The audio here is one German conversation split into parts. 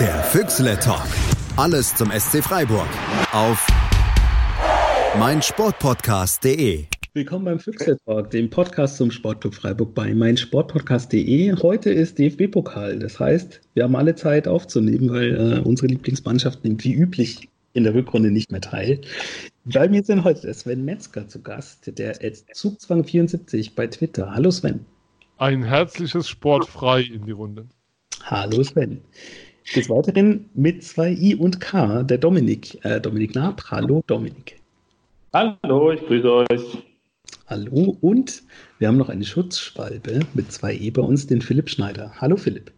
Der Füchsle Talk. Alles zum SC Freiburg. Auf meinsportpodcast.de. Willkommen beim Füchsle Talk, dem Podcast zum Sportclub Freiburg bei meinsportpodcast.de. Heute ist DFB-Pokal. Das heißt, wir haben alle Zeit aufzunehmen, weil äh, unsere Lieblingsmannschaft nimmt wie üblich in der Rückrunde nicht mehr teil. Bei mir sind heute Sven Metzger zu Gast, der Zugzwang74 bei Twitter. Hallo Sven. Ein herzliches Sportfrei in die Runde. Hallo Sven. Des Weiteren mit zwei I und K, der Dominik, äh, Dominik Naab. Hallo Dominik. Hallo, ich grüße euch. Hallo und wir haben noch eine Schutzschwalbe mit zwei E bei uns, den Philipp Schneider. Hallo Philipp.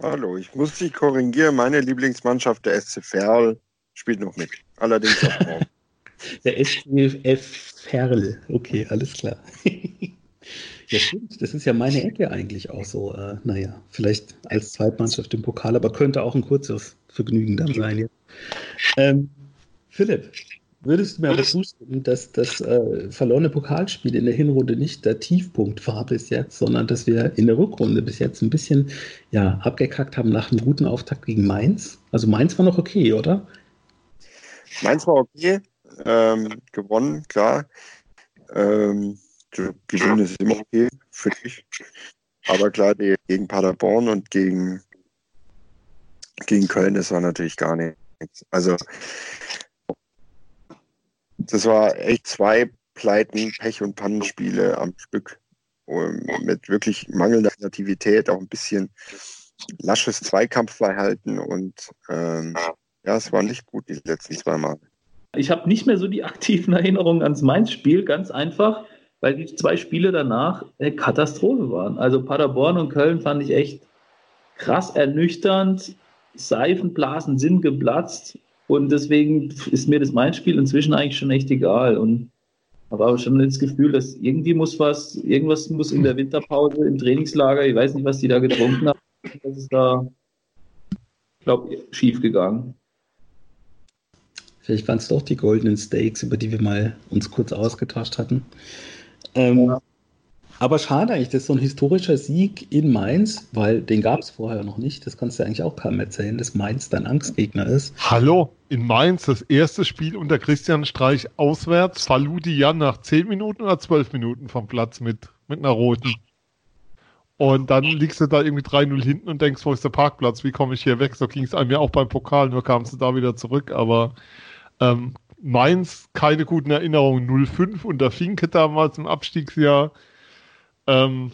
Hallo, ich muss dich korrigieren. Meine Lieblingsmannschaft, der SC Verl, spielt noch mit. Allerdings auch morgen. Der SCF Ferl. Okay, alles klar. ja, stimmt. Das ist ja meine Ecke eigentlich auch so. Äh, naja, vielleicht als Zweitmannschaft im Pokal, aber könnte auch ein kurzes Vergnügen dann sein. Ja. Ähm, Philipp, würdest du mir aber zustimmen, dass das äh, verlorene Pokalspiel in der Hinrunde nicht der Tiefpunkt war bis jetzt, sondern dass wir in der Rückrunde bis jetzt ein bisschen ja, abgekackt haben nach einem guten Auftakt gegen Mainz? Also Mainz war noch okay, oder? Mainz war okay, ähm, gewonnen, klar. Ähm, Gewinnen ist immer okay für dich. Aber klar, gegen Paderborn und gegen, gegen Köln, das war natürlich gar nichts. Also, das war echt zwei Pleiten, Pech- und Pannenspiele am Stück. Mit wirklich mangelnder Kreativität, auch ein bisschen lasches Zweikampfverhalten und ähm, ja, es war nicht gut die letzten zwei Mal. Ich habe nicht mehr so die aktiven Erinnerungen ans Mainz-Spiel, ganz einfach, weil die zwei Spiele danach eine Katastrophe waren. Also Paderborn und Köln fand ich echt krass ernüchternd. Seifenblasen sind geplatzt und deswegen ist mir das Mainz-Spiel inzwischen eigentlich schon echt egal. Und habe aber schon das Gefühl, dass irgendwie muss was, irgendwas muss in der Winterpause im Trainingslager, ich weiß nicht, was die da getrunken haben, das ist da, glaube schief gegangen. Vielleicht waren es doch die Golden Steaks, über die wir mal uns kurz ausgetauscht hatten. Ähm, ja. Aber schade eigentlich, das ist so ein historischer Sieg in Mainz, weil den gab es vorher noch nicht. Das kannst du eigentlich auch keinem erzählen, dass Mainz dein Angstgegner ist. Hallo, in Mainz das erste Spiel unter Christian Streich auswärts. Faludi Jan nach 10 Minuten oder 12 Minuten vom Platz mit, mit einer roten. Und dann liegst du da irgendwie 3-0 hinten und denkst, wo ist der Parkplatz? Wie komme ich hier weg? So ging es einem ja auch beim Pokal, nur kamst du da wieder zurück. Aber ähm, Mainz, keine guten Erinnerungen. 0-5 unter Finke damals im Abstiegsjahr. Ähm,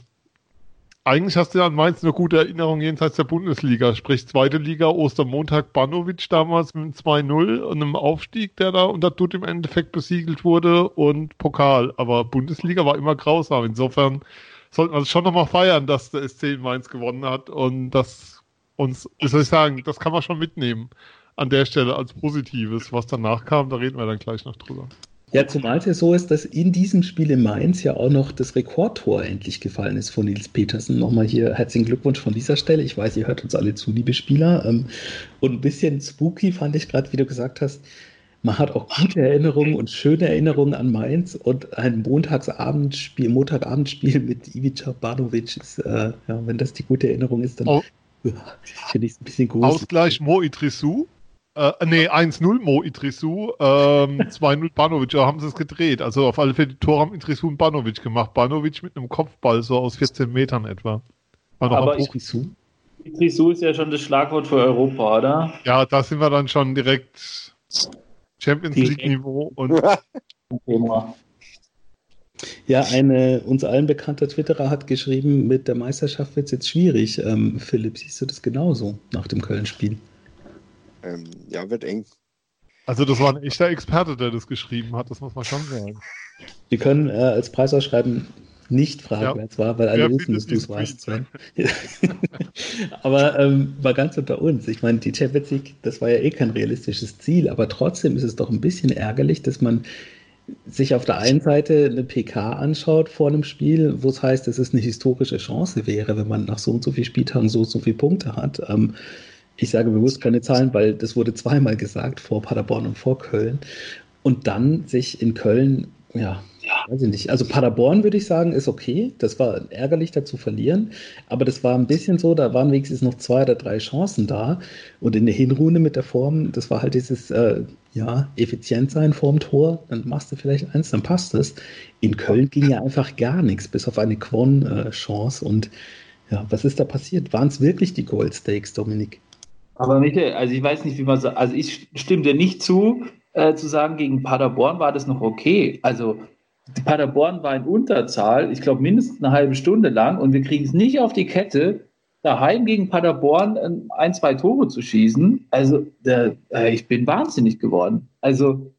eigentlich hast du ja an Mainz eine gute Erinnerung jenseits der Bundesliga. Sprich, zweite Liga, Ostermontag, Banovic damals mit 2-0 und einem Aufstieg, der da unter Dutt im Endeffekt besiegelt wurde und Pokal. Aber Bundesliga war immer grausam. Insofern sollten wir es schon nochmal feiern, dass der SC in Mainz gewonnen hat und das uns, wie soll ich sagen, das kann man schon mitnehmen an der Stelle als Positives. Was danach kam, da reden wir dann gleich noch drüber. Ja, zumal es ja so ist, dass in diesem Spiel in Mainz ja auch noch das Rekordtor endlich gefallen ist von Nils Petersen. Nochmal hier herzlichen Glückwunsch von dieser Stelle. Ich weiß, ihr hört uns alle zu, liebe Spieler. Ähm, und ein bisschen spooky fand ich gerade, wie du gesagt hast. Man hat auch gute Erinnerungen und schöne Erinnerungen an Mainz und ein Montagsabendspiel, Montagabendspiel mit Ivica Banovic ist, äh, ja, wenn das die gute Erinnerung ist, dann oh. finde ich es ein bisschen groß. Ausgleich Mo Idrissou. Äh, nee, 1-0 Mo Idrissou, ähm, 2-0 Banovic, da haben sie es gedreht. Also auf alle Fälle die Tore haben Idrissou und Banovic gemacht. Banovic mit einem Kopfball, so aus 14 Metern etwa. War noch Aber Idrissou? Idrissou ist ja schon das Schlagwort für Europa, oder? Ja, da sind wir dann schon direkt Champions League-Niveau und. Ja, eine uns allen bekannter Twitterer hat geschrieben, mit der Meisterschaft wird es jetzt schwierig. Ähm, Philipp, siehst du das genauso nach dem Köln-Spiel? Ähm, ja, wird eng. Also das war ein echter Experte, der das geschrieben hat, das muss man schon sagen. Wir können äh, als Preisausschreiben nicht fragen, ja. wer es war, weil alle ja, wissen, dass du es warst, Sven. aber ähm, mal ganz unter uns. Ich meine, die Champions League, das war ja eh kein realistisches Ziel, aber trotzdem ist es doch ein bisschen ärgerlich, dass man sich auf der einen Seite eine PK anschaut vor einem Spiel, wo es heißt, dass es eine historische Chance wäre, wenn man nach so und so vielen Spieltagen so und so viele Punkte hat. Ähm, ich sage bewusst keine Zahlen, weil das wurde zweimal gesagt, vor Paderborn und vor Köln. Und dann sich in Köln ja, weiß ich nicht. Also Paderborn würde ich sagen, ist okay. Das war ärgerlich, da zu verlieren. Aber das war ein bisschen so, da waren wenigstens noch zwei oder drei Chancen da. Und in der Hinrunde mit der Form, das war halt dieses, äh, ja, effizient sein vorm Tor. Dann machst du vielleicht eins, dann passt es. In Köln ging ja einfach gar nichts, bis auf eine Quon-Chance. Und ja, was ist da passiert? Waren es wirklich die Gold Stakes, Dominik? Aber Michael, also ich weiß nicht, wie man sagt, also ich stimme dir nicht zu, äh, zu sagen, gegen Paderborn war das noch okay. Also Paderborn war in Unterzahl, ich glaube mindestens eine halbe Stunde lang und wir kriegen es nicht auf die Kette, daheim gegen Paderborn äh, ein, zwei Tore zu schießen. Also der, äh, ich bin wahnsinnig geworden. Also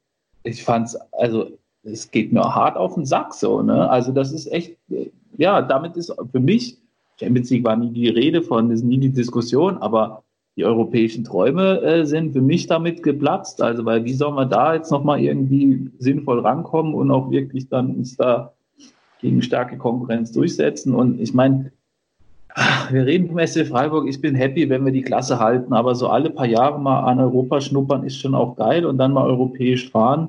ich fand's, also es geht mir hart auf den Sack so, ne? Also das ist echt, äh, ja, damit ist für mich, Champions League war nie die Rede von, ist nie die Diskussion, aber die europäischen Träume äh, sind für mich damit geplatzt. Also, weil wie soll man da jetzt nochmal irgendwie sinnvoll rankommen und auch wirklich dann uns da gegen starke Konkurrenz durchsetzen? Und ich meine, wir reden vom SC Freiburg. Ich bin happy, wenn wir die Klasse halten, aber so alle paar Jahre mal an Europa schnuppern ist schon auch geil und dann mal europäisch fahren.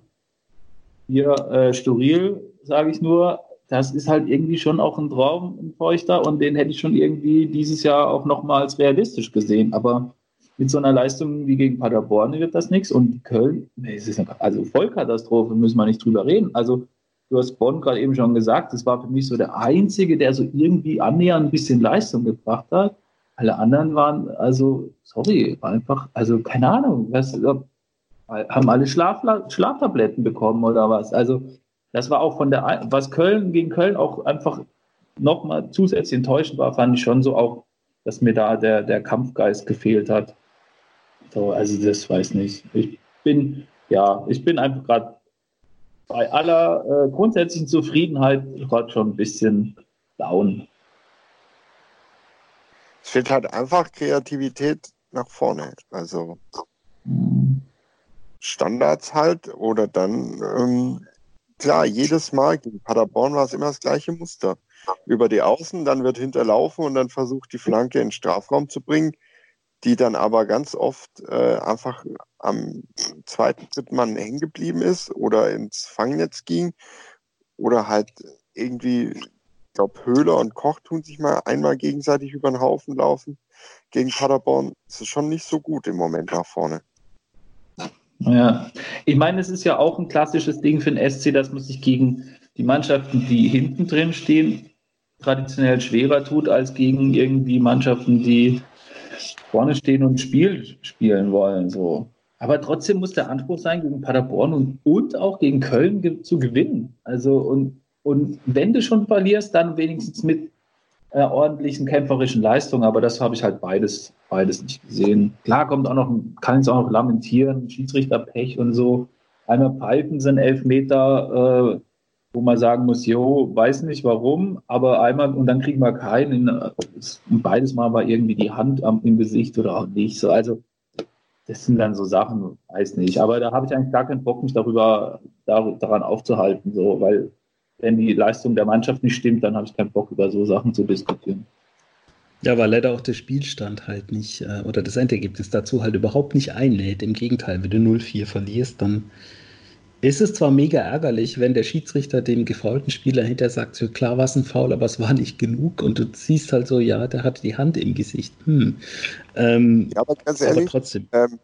Hier äh, Sturil, sage ich nur, das ist halt irgendwie schon auch ein Traum, ein Feuchter und den hätte ich schon irgendwie dieses Jahr auch nochmals realistisch gesehen. Aber mit so einer Leistung wie gegen Paderborn wird das nichts. Und Köln, es ist eine, also Vollkatastrophe, müssen wir nicht drüber reden. Also du hast Bonn gerade eben schon gesagt, das war für mich so der Einzige, der so irgendwie annähernd ein bisschen Leistung gebracht hat. Alle anderen waren, also, sorry, einfach, also keine Ahnung, was, haben alle Schlaf, Schlaftabletten bekommen oder was. Also das war auch von der, was Köln gegen Köln auch einfach nochmal zusätzlich enttäuschend war, fand ich schon so auch, dass mir da der, der Kampfgeist gefehlt hat. So, also das weiß nicht. Ich bin, ja, ich bin einfach gerade bei aller äh, grundsätzlichen Zufriedenheit gerade schon ein bisschen down. Es fehlt halt einfach Kreativität nach vorne. Also Standards halt oder dann, ähm, klar, jedes Mal gegen Paderborn war es immer das gleiche Muster. Über die Außen, dann wird hinterlaufen und dann versucht die Flanke in den Strafraum zu bringen die dann aber ganz oft äh, einfach am zweiten, dritten Mann hängen geblieben ist oder ins Fangnetz ging oder halt irgendwie, ich glaube, Höhler und Koch tun sich mal einmal gegenseitig über den Haufen laufen gegen Paderborn. Ist schon nicht so gut im Moment nach vorne. Ja, ich meine, es ist ja auch ein klassisches Ding für den SC, dass man sich gegen die Mannschaften, die hinten drin stehen, traditionell schwerer tut als gegen irgendwie Mannschaften, die vorne stehen und Spiel spielen wollen. So. Aber trotzdem muss der Anspruch sein, gegen Paderborn und, und auch gegen Köln ge zu gewinnen. Also und, und wenn du schon verlierst, dann wenigstens mit äh, ordentlichen kämpferischen Leistungen. Aber das habe ich halt beides, beides nicht gesehen. Klar kommt auch noch, kann es auch noch lamentieren, Schiedsrichterpech und so. Einmal pfeifen sind elf Meter, äh, wo man sagen muss, jo, weiß nicht warum, aber einmal und dann kriegen wir keinen. Und beides Mal war irgendwie die Hand am, im Gesicht oder auch nicht. So, also das sind dann so Sachen, weiß nicht. Aber da habe ich eigentlich gar keinen Bock, mich darüber dar, daran aufzuhalten, so, weil wenn die Leistung der Mannschaft nicht stimmt, dann habe ich keinen Bock, über so Sachen zu diskutieren. Ja, weil leider auch der Spielstand halt nicht, äh, oder das Endergebnis dazu halt überhaupt nicht einlädt. Im Gegenteil, wenn du 0-4 verlierst, dann ist es zwar mega ärgerlich, wenn der Schiedsrichter dem gefaulten Spieler hinterher sagt, so klar war es ein Foul, aber es war nicht genug und du siehst halt so, ja, der hatte die Hand im Gesicht. Hm. Ähm, ja, aber ganz ehrlich, aber trotzdem. Ähm,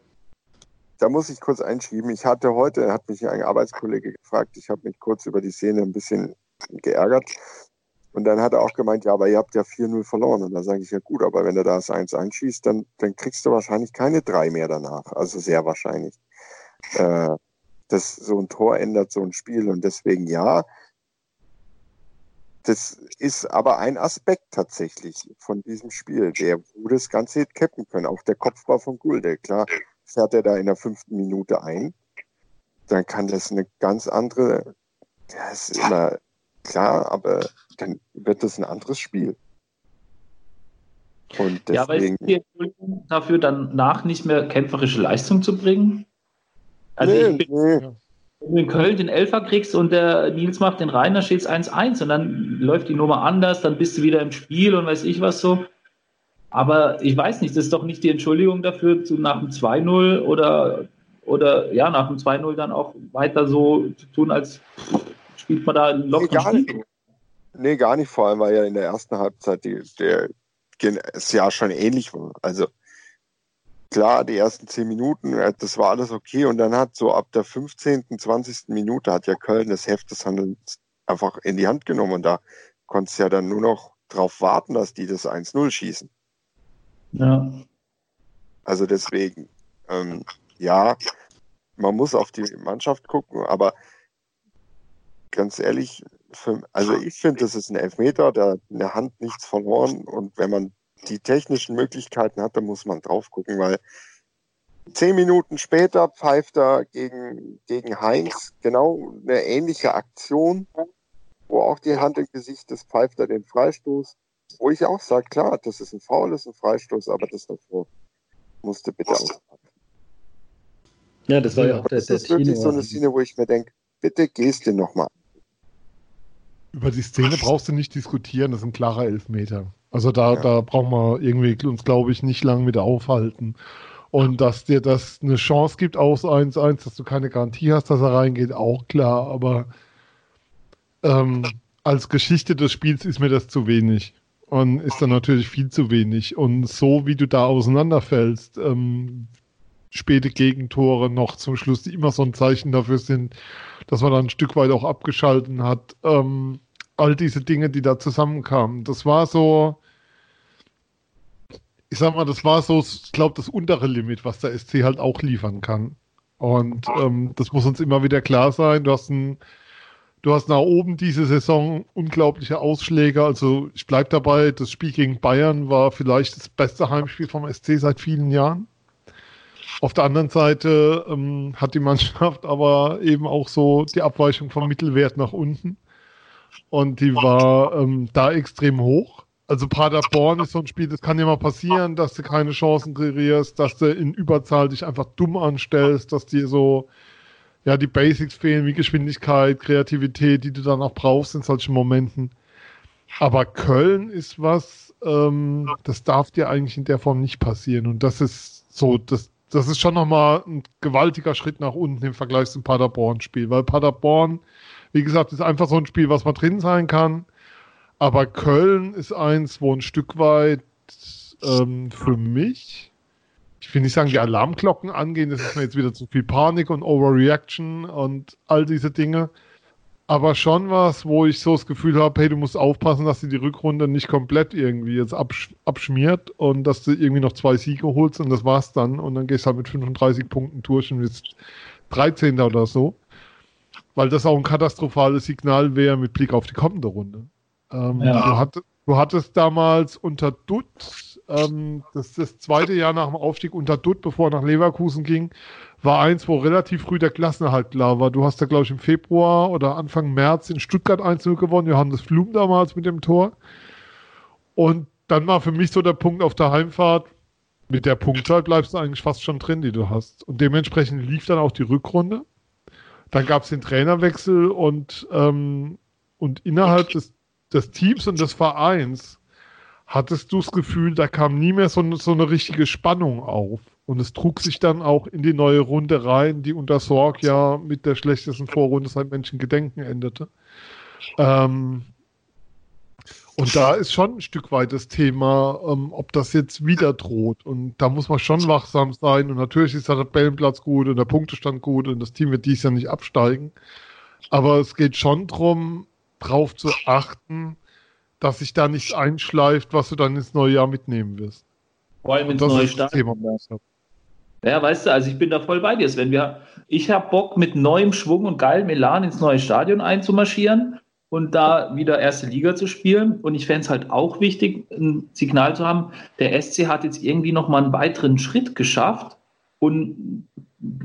da muss ich kurz einschieben. Ich hatte heute, hat mich ein Arbeitskollege gefragt, ich habe mich kurz über die Szene ein bisschen geärgert. Und dann hat er auch gemeint, ja, aber ihr habt ja 4-0 verloren. Und da sage ich, ja gut, aber wenn er da das 1 einschießt, dann, dann kriegst du wahrscheinlich keine drei mehr danach. Also sehr wahrscheinlich. Äh, dass so ein Tor ändert so ein Spiel. Und deswegen ja, das ist aber ein Aspekt tatsächlich von diesem Spiel, der wo das Ganze hätte cappen können. Auch der Kopfball von Gulde, klar, fährt er da in der fünften Minute ein, dann kann das eine ganz andere, ja, ist immer klar, aber dann wird das ein anderes Spiel. Und deswegen, ja, aber ist die Entschuldigung dafür, danach nicht mehr kämpferische Leistung zu bringen? Also nee, ich bin, nee. wenn du in Köln den Elfer kriegst und der Nils macht den Rainer, steht es 1-1 und dann läuft die Nummer anders, dann bist du wieder im Spiel und weiß ich was so. Aber ich weiß nicht, das ist doch nicht die Entschuldigung dafür, zu, nach dem 2-0 oder, oder ja, nach dem 2-0 dann auch weiter so zu tun, als spielt man da locker nee, gar nicht. nee, gar nicht, vor allem, weil ja in der ersten Halbzeit die, der, es ja schon ähnlich war. Also klar, die ersten zehn Minuten, äh, das war alles okay. Und dann hat so ab der 15., 20. Minute hat ja Köln das Heft des Handelns einfach in die Hand genommen. Und da konntest du ja dann nur noch drauf warten, dass die das 1-0 schießen. Ja. Also deswegen, ähm, ja, man muss auf die Mannschaft gucken, aber ganz ehrlich, für, also ich finde, das ist ein Elfmeter, da hat in der Hand nichts verloren und wenn man die technischen Möglichkeiten hat, dann muss man drauf gucken, weil zehn Minuten später pfeift er gegen, gegen Heinz genau eine ähnliche Aktion, wo auch die Hand im Gesicht ist, pfeift er den Freistoß, wo ich auch sage, klar, das ist ein Foul, das ist ein Freistoß, aber das davor musste bitte auspacken. Ja, das war ja, auch der, das ist wirklich so eine Szene, wo ich mir denke, bitte gehst du nochmal. Über die Szene brauchst du nicht diskutieren, das ist ein klarer Elfmeter. Also da, ja. da brauchen wir irgendwie uns, glaube ich, nicht lang mit aufhalten. Und dass dir das eine Chance gibt aus 1-1, dass du keine Garantie hast, dass er reingeht, auch klar. Aber ähm, als Geschichte des Spiels ist mir das zu wenig. Und ist dann natürlich viel zu wenig. Und so wie du da auseinanderfällst, ähm, späte Gegentore noch zum Schluss, die immer so ein Zeichen dafür sind, dass man dann ein Stück weit auch abgeschalten hat. Ähm, all diese Dinge, die da zusammenkamen. Das war so, ich sag mal, das war so, ich glaube, das untere Limit, was der SC halt auch liefern kann. Und ähm, das muss uns immer wieder klar sein. Du hast ein, du hast nach oben diese Saison unglaubliche Ausschläge. Also ich bleibe dabei, das Spiel gegen Bayern war vielleicht das beste Heimspiel vom SC seit vielen Jahren. Auf der anderen Seite ähm, hat die Mannschaft aber eben auch so die Abweichung vom Mittelwert nach unten. Und die war ähm, da extrem hoch. Also Paderborn ist so ein Spiel, das kann ja mal passieren, dass du keine Chancen kreierst, dass du in Überzahl dich einfach dumm anstellst, dass dir so ja die Basics fehlen, wie Geschwindigkeit, Kreativität, die du dann auch brauchst in solchen Momenten. Aber Köln ist was, ähm, das darf dir eigentlich in der Form nicht passieren. Und das ist so, das, das ist schon nochmal ein gewaltiger Schritt nach unten im Vergleich zum Paderborn-Spiel, weil Paderborn, wie gesagt, ist einfach so ein Spiel, was mal drin sein kann. Aber Köln ist eins, wo ein Stück weit ähm, für mich, ich will nicht sagen, die Alarmglocken angehen, das ist mir jetzt wieder zu viel Panik und Overreaction und all diese Dinge aber schon was, wo ich so das Gefühl habe, hey, du musst aufpassen, dass du die Rückrunde nicht komplett irgendwie jetzt absch abschmiert und dass du irgendwie noch zwei Siege holst und das war's dann und dann gehst du halt mit 35 Punkten durch und bist 13. oder so. Weil das auch ein katastrophales Signal wäre mit Blick auf die kommende Runde. Ähm, ja. du, hatt, du, hattest damals unter Dutt, ähm, das das zweite Jahr nach dem Aufstieg unter Dutt, bevor er nach Leverkusen ging, war eins, wo relativ früh der Klassenerhalt klar war. Du hast ja, glaube ich, im Februar oder Anfang März in Stuttgart 1-0 gewonnen, Johannes Flum damals mit dem Tor. Und dann war für mich so der Punkt auf der Heimfahrt, mit der Punktzahl bleibst du eigentlich fast schon drin, die du hast. Und dementsprechend lief dann auch die Rückrunde. Dann gab es den Trainerwechsel und, ähm, und innerhalb des, des Teams und des Vereins hattest du das Gefühl, da kam nie mehr so, so eine richtige Spannung auf. Und es trug sich dann auch in die neue Runde rein, die unter Sorg ja mit der schlechtesten Vorrunde seit Menschengedenken endete. Ähm, und da ist schon ein Stück weit das Thema, ähm, ob das jetzt wieder droht. Und da muss man schon wachsam sein. Und natürlich ist der Tabellenplatz gut und der Punktestand gut und das Team wird dies Jahr nicht absteigen. Aber es geht schon darum, darauf zu achten, dass sich da nichts einschleift, was du dann ins neue Jahr mitnehmen wirst. Vor allem ins neue Stadion. Ja, weißt du, also ich bin da voll bei dir. Wenn wir, ich habe Bock, mit neuem Schwung und geilem Elan ins neue Stadion einzumarschieren und da wieder erste Liga zu spielen. Und ich fände es halt auch wichtig, ein Signal zu haben, der SC hat jetzt irgendwie nochmal einen weiteren Schritt geschafft und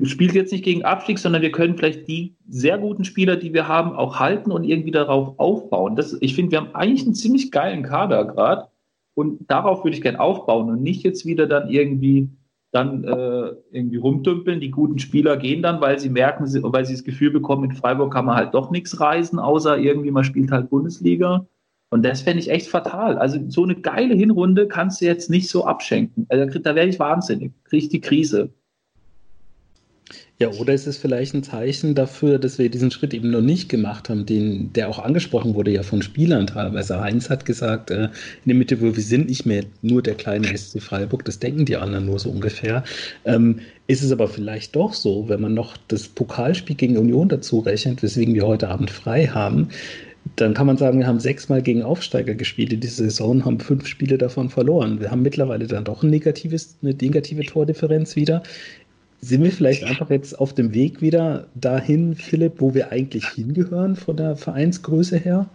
spielt jetzt nicht gegen Abstieg, sondern wir können vielleicht die sehr guten Spieler, die wir haben, auch halten und irgendwie darauf aufbauen. Das, ich finde, wir haben eigentlich einen ziemlich geilen Kader gerade und darauf würde ich gerne aufbauen und nicht jetzt wieder dann irgendwie dann äh, irgendwie rumdümpeln. Die guten Spieler gehen dann, weil sie merken, weil sie das Gefühl bekommen, in Freiburg kann man halt doch nichts reisen, außer irgendwie man spielt halt Bundesliga. Und das fände ich echt fatal. Also so eine geile Hinrunde kannst du jetzt nicht so abschenken. Also da werde ich wahnsinnig, kriege ich die Krise. Ja, oder ist es vielleicht ein Zeichen dafür, dass wir diesen Schritt eben noch nicht gemacht haben, den, der auch angesprochen wurde ja von Spielern teilweise. Heinz hat gesagt, äh, in der Mitte, wir sind, nicht mehr nur der kleine SC Freiburg, das denken die anderen nur so ungefähr. Ähm, ist es aber vielleicht doch so, wenn man noch das Pokalspiel gegen Union dazu rechnet, weswegen wir heute Abend frei haben, dann kann man sagen, wir haben sechsmal gegen Aufsteiger gespielt in dieser Saison, haben fünf Spiele davon verloren. Wir haben mittlerweile dann doch ein negatives, eine negative Tordifferenz wieder. Sind wir vielleicht einfach jetzt auf dem Weg wieder dahin, Philipp, wo wir eigentlich hingehören von der Vereinsgröße her?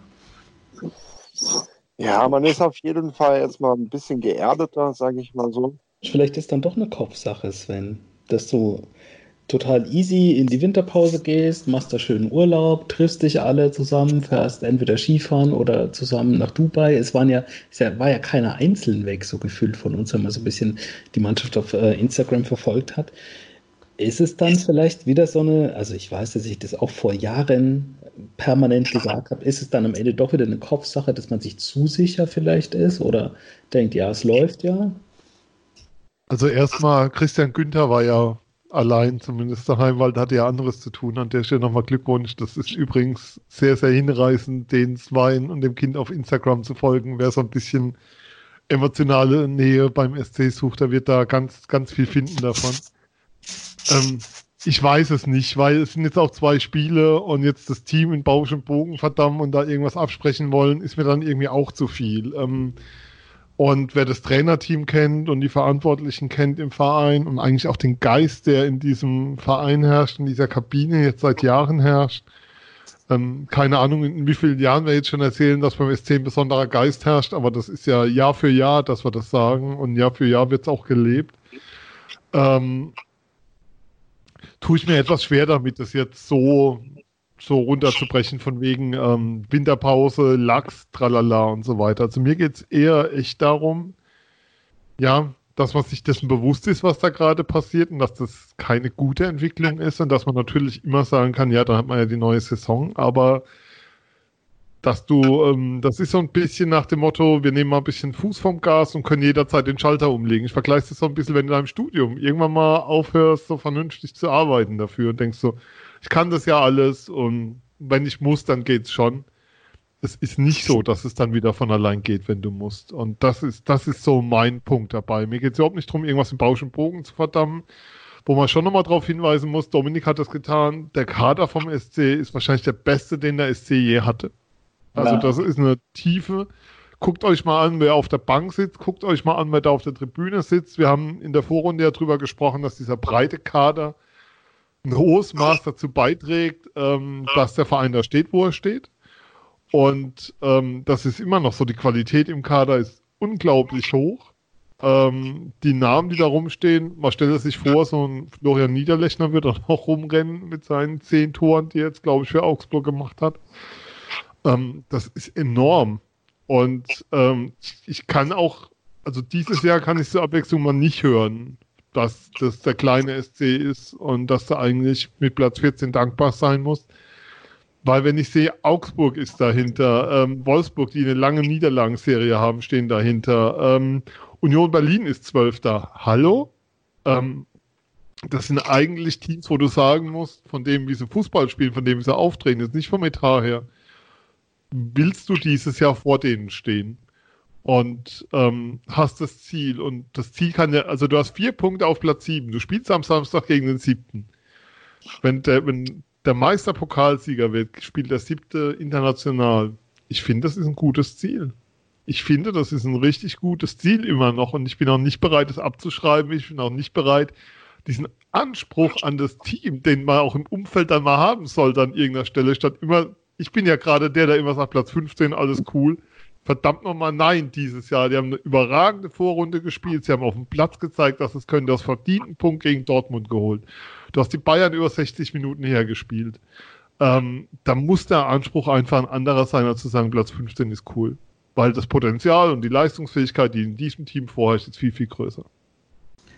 Ja, man ist auf jeden Fall jetzt mal ein bisschen geerdeter, sage ich mal so. Vielleicht ist dann doch eine Kopfsache, Sven, dass du total easy in die Winterpause gehst, machst da schönen Urlaub, triffst dich alle zusammen, fährst entweder Skifahren oder zusammen nach Dubai. Es waren ja, es war ja keiner einzeln weg, so gefühlt von uns, wenn man so ein bisschen die Mannschaft auf äh, Instagram verfolgt hat. Ist es dann vielleicht wieder so eine, also ich weiß, dass ich das auch vor Jahren permanent gesagt habe, ist es dann am Ende doch wieder eine Kopfsache, dass man sich zu sicher vielleicht ist oder denkt, ja, es läuft ja? Also erstmal, Christian Günther war ja allein, zumindest daheim, weil da hatte ja anderes zu tun. An der Stelle nochmal Glückwunsch. Das ist übrigens sehr, sehr hinreißend, den Zweien und dem Kind auf Instagram zu folgen. Wer so ein bisschen emotionale Nähe beim SC sucht, der wird da ganz, ganz viel finden davon. Ähm, ich weiß es nicht, weil es sind jetzt auch zwei Spiele und jetzt das Team in Bausch und Bogen verdammt und da irgendwas absprechen wollen, ist mir dann irgendwie auch zu viel. Ähm, und wer das Trainerteam kennt und die Verantwortlichen kennt im Verein und eigentlich auch den Geist, der in diesem Verein herrscht, in dieser Kabine jetzt seit Jahren herrscht, ähm, keine Ahnung, in wie vielen Jahren wir jetzt schon erzählen, dass beim SC ein besonderer Geist herrscht, aber das ist ja Jahr für Jahr, dass wir das sagen und Jahr für Jahr wird es auch gelebt. Ähm, tue ich mir etwas schwer damit, das jetzt so so runterzubrechen von wegen ähm, Winterpause, Lachs, tralala und so weiter. Also mir geht es eher echt darum, ja, dass man sich dessen bewusst ist, was da gerade passiert und dass das keine gute Entwicklung ist und dass man natürlich immer sagen kann, ja, dann hat man ja die neue Saison, aber dass du, ähm, das ist so ein bisschen nach dem Motto, wir nehmen mal ein bisschen Fuß vom Gas und können jederzeit den Schalter umlegen. Ich vergleiche das so ein bisschen, wenn du in deinem Studium irgendwann mal aufhörst, so vernünftig zu arbeiten dafür und denkst so, ich kann das ja alles und wenn ich muss, dann geht's schon. Es ist nicht so, dass es dann wieder von allein geht, wenn du musst. Und das ist, das ist so mein Punkt dabei. Mir geht es überhaupt nicht darum, irgendwas im und Bogen zu verdammen. Wo man schon nochmal darauf hinweisen muss, Dominik hat das getan, der Kader vom SC ist wahrscheinlich der beste, den der SC je hatte. Also ja. das ist eine Tiefe. Guckt euch mal an, wer auf der Bank sitzt, guckt euch mal an, wer da auf der Tribüne sitzt. Wir haben in der Vorrunde ja drüber gesprochen, dass dieser breite Kader ein hohes Maß dazu beiträgt, ähm, dass der Verein da steht, wo er steht. Und ähm, das ist immer noch so. Die Qualität im Kader ist unglaublich hoch. Ähm, die Namen, die da rumstehen, man stellt sich vor, so ein Florian Niederlechner wird auch noch rumrennen mit seinen zehn Toren, die er jetzt, glaube ich, für Augsburg gemacht hat. Ähm, das ist enorm. Und ähm, ich kann auch, also dieses Jahr kann ich zur Abwechslung mal nicht hören, dass das der kleine SC ist und dass du eigentlich mit Platz 14 dankbar sein musst. Weil wenn ich sehe, Augsburg ist dahinter, ähm, Wolfsburg, die eine lange Niederlagenserie haben, stehen dahinter, ähm, Union Berlin ist Zwölfter. Hallo? Ähm, das sind eigentlich Teams, wo du sagen musst, von dem, wie sie Fußball spielen, von dem, wie sie auftreten, jetzt nicht vom Etat her, willst du dieses Jahr vor denen stehen? und ähm, hast das Ziel. Und das Ziel kann ja, also du hast vier Punkte auf Platz sieben. Du spielst am Samstag gegen den siebten. Wenn der, wenn der Meister wird, spielt der siebte international. Ich finde, das ist ein gutes Ziel. Ich finde, das ist ein richtig gutes Ziel immer noch und ich bin auch nicht bereit, das abzuschreiben. Ich bin auch nicht bereit, diesen Anspruch an das Team, den man auch im Umfeld dann mal haben sollte an irgendeiner Stelle, statt immer, ich bin ja gerade der, der immer sagt, Platz 15, alles cool verdammt nochmal nein dieses Jahr. Die haben eine überragende Vorrunde gespielt. Sie haben auf dem Platz gezeigt, dass es können. Du hast verdienten Punkt gegen Dortmund geholt. Du hast die Bayern über 60 Minuten hergespielt. Ähm, da muss der Anspruch einfach ein anderer sein, als zu sagen, Platz 15 ist cool. Weil das Potenzial und die Leistungsfähigkeit, die in diesem Team vorherrscht, ist viel, viel größer.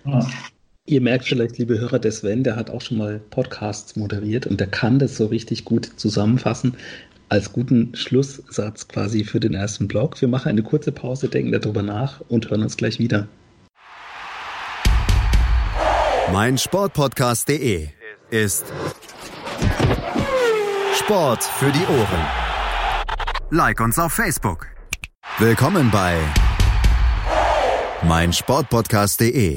Ja. Ihr merkt vielleicht, liebe Hörer, der Sven, der hat auch schon mal Podcasts moderiert und der kann das so richtig gut zusammenfassen als guten Schlusssatz quasi für den ersten Blog. Wir machen eine kurze Pause, denken darüber nach und hören uns gleich wieder. Mein Sportpodcast.de ist Sport für die Ohren. Like uns auf Facebook. Willkommen bei meinsportpodcast.de.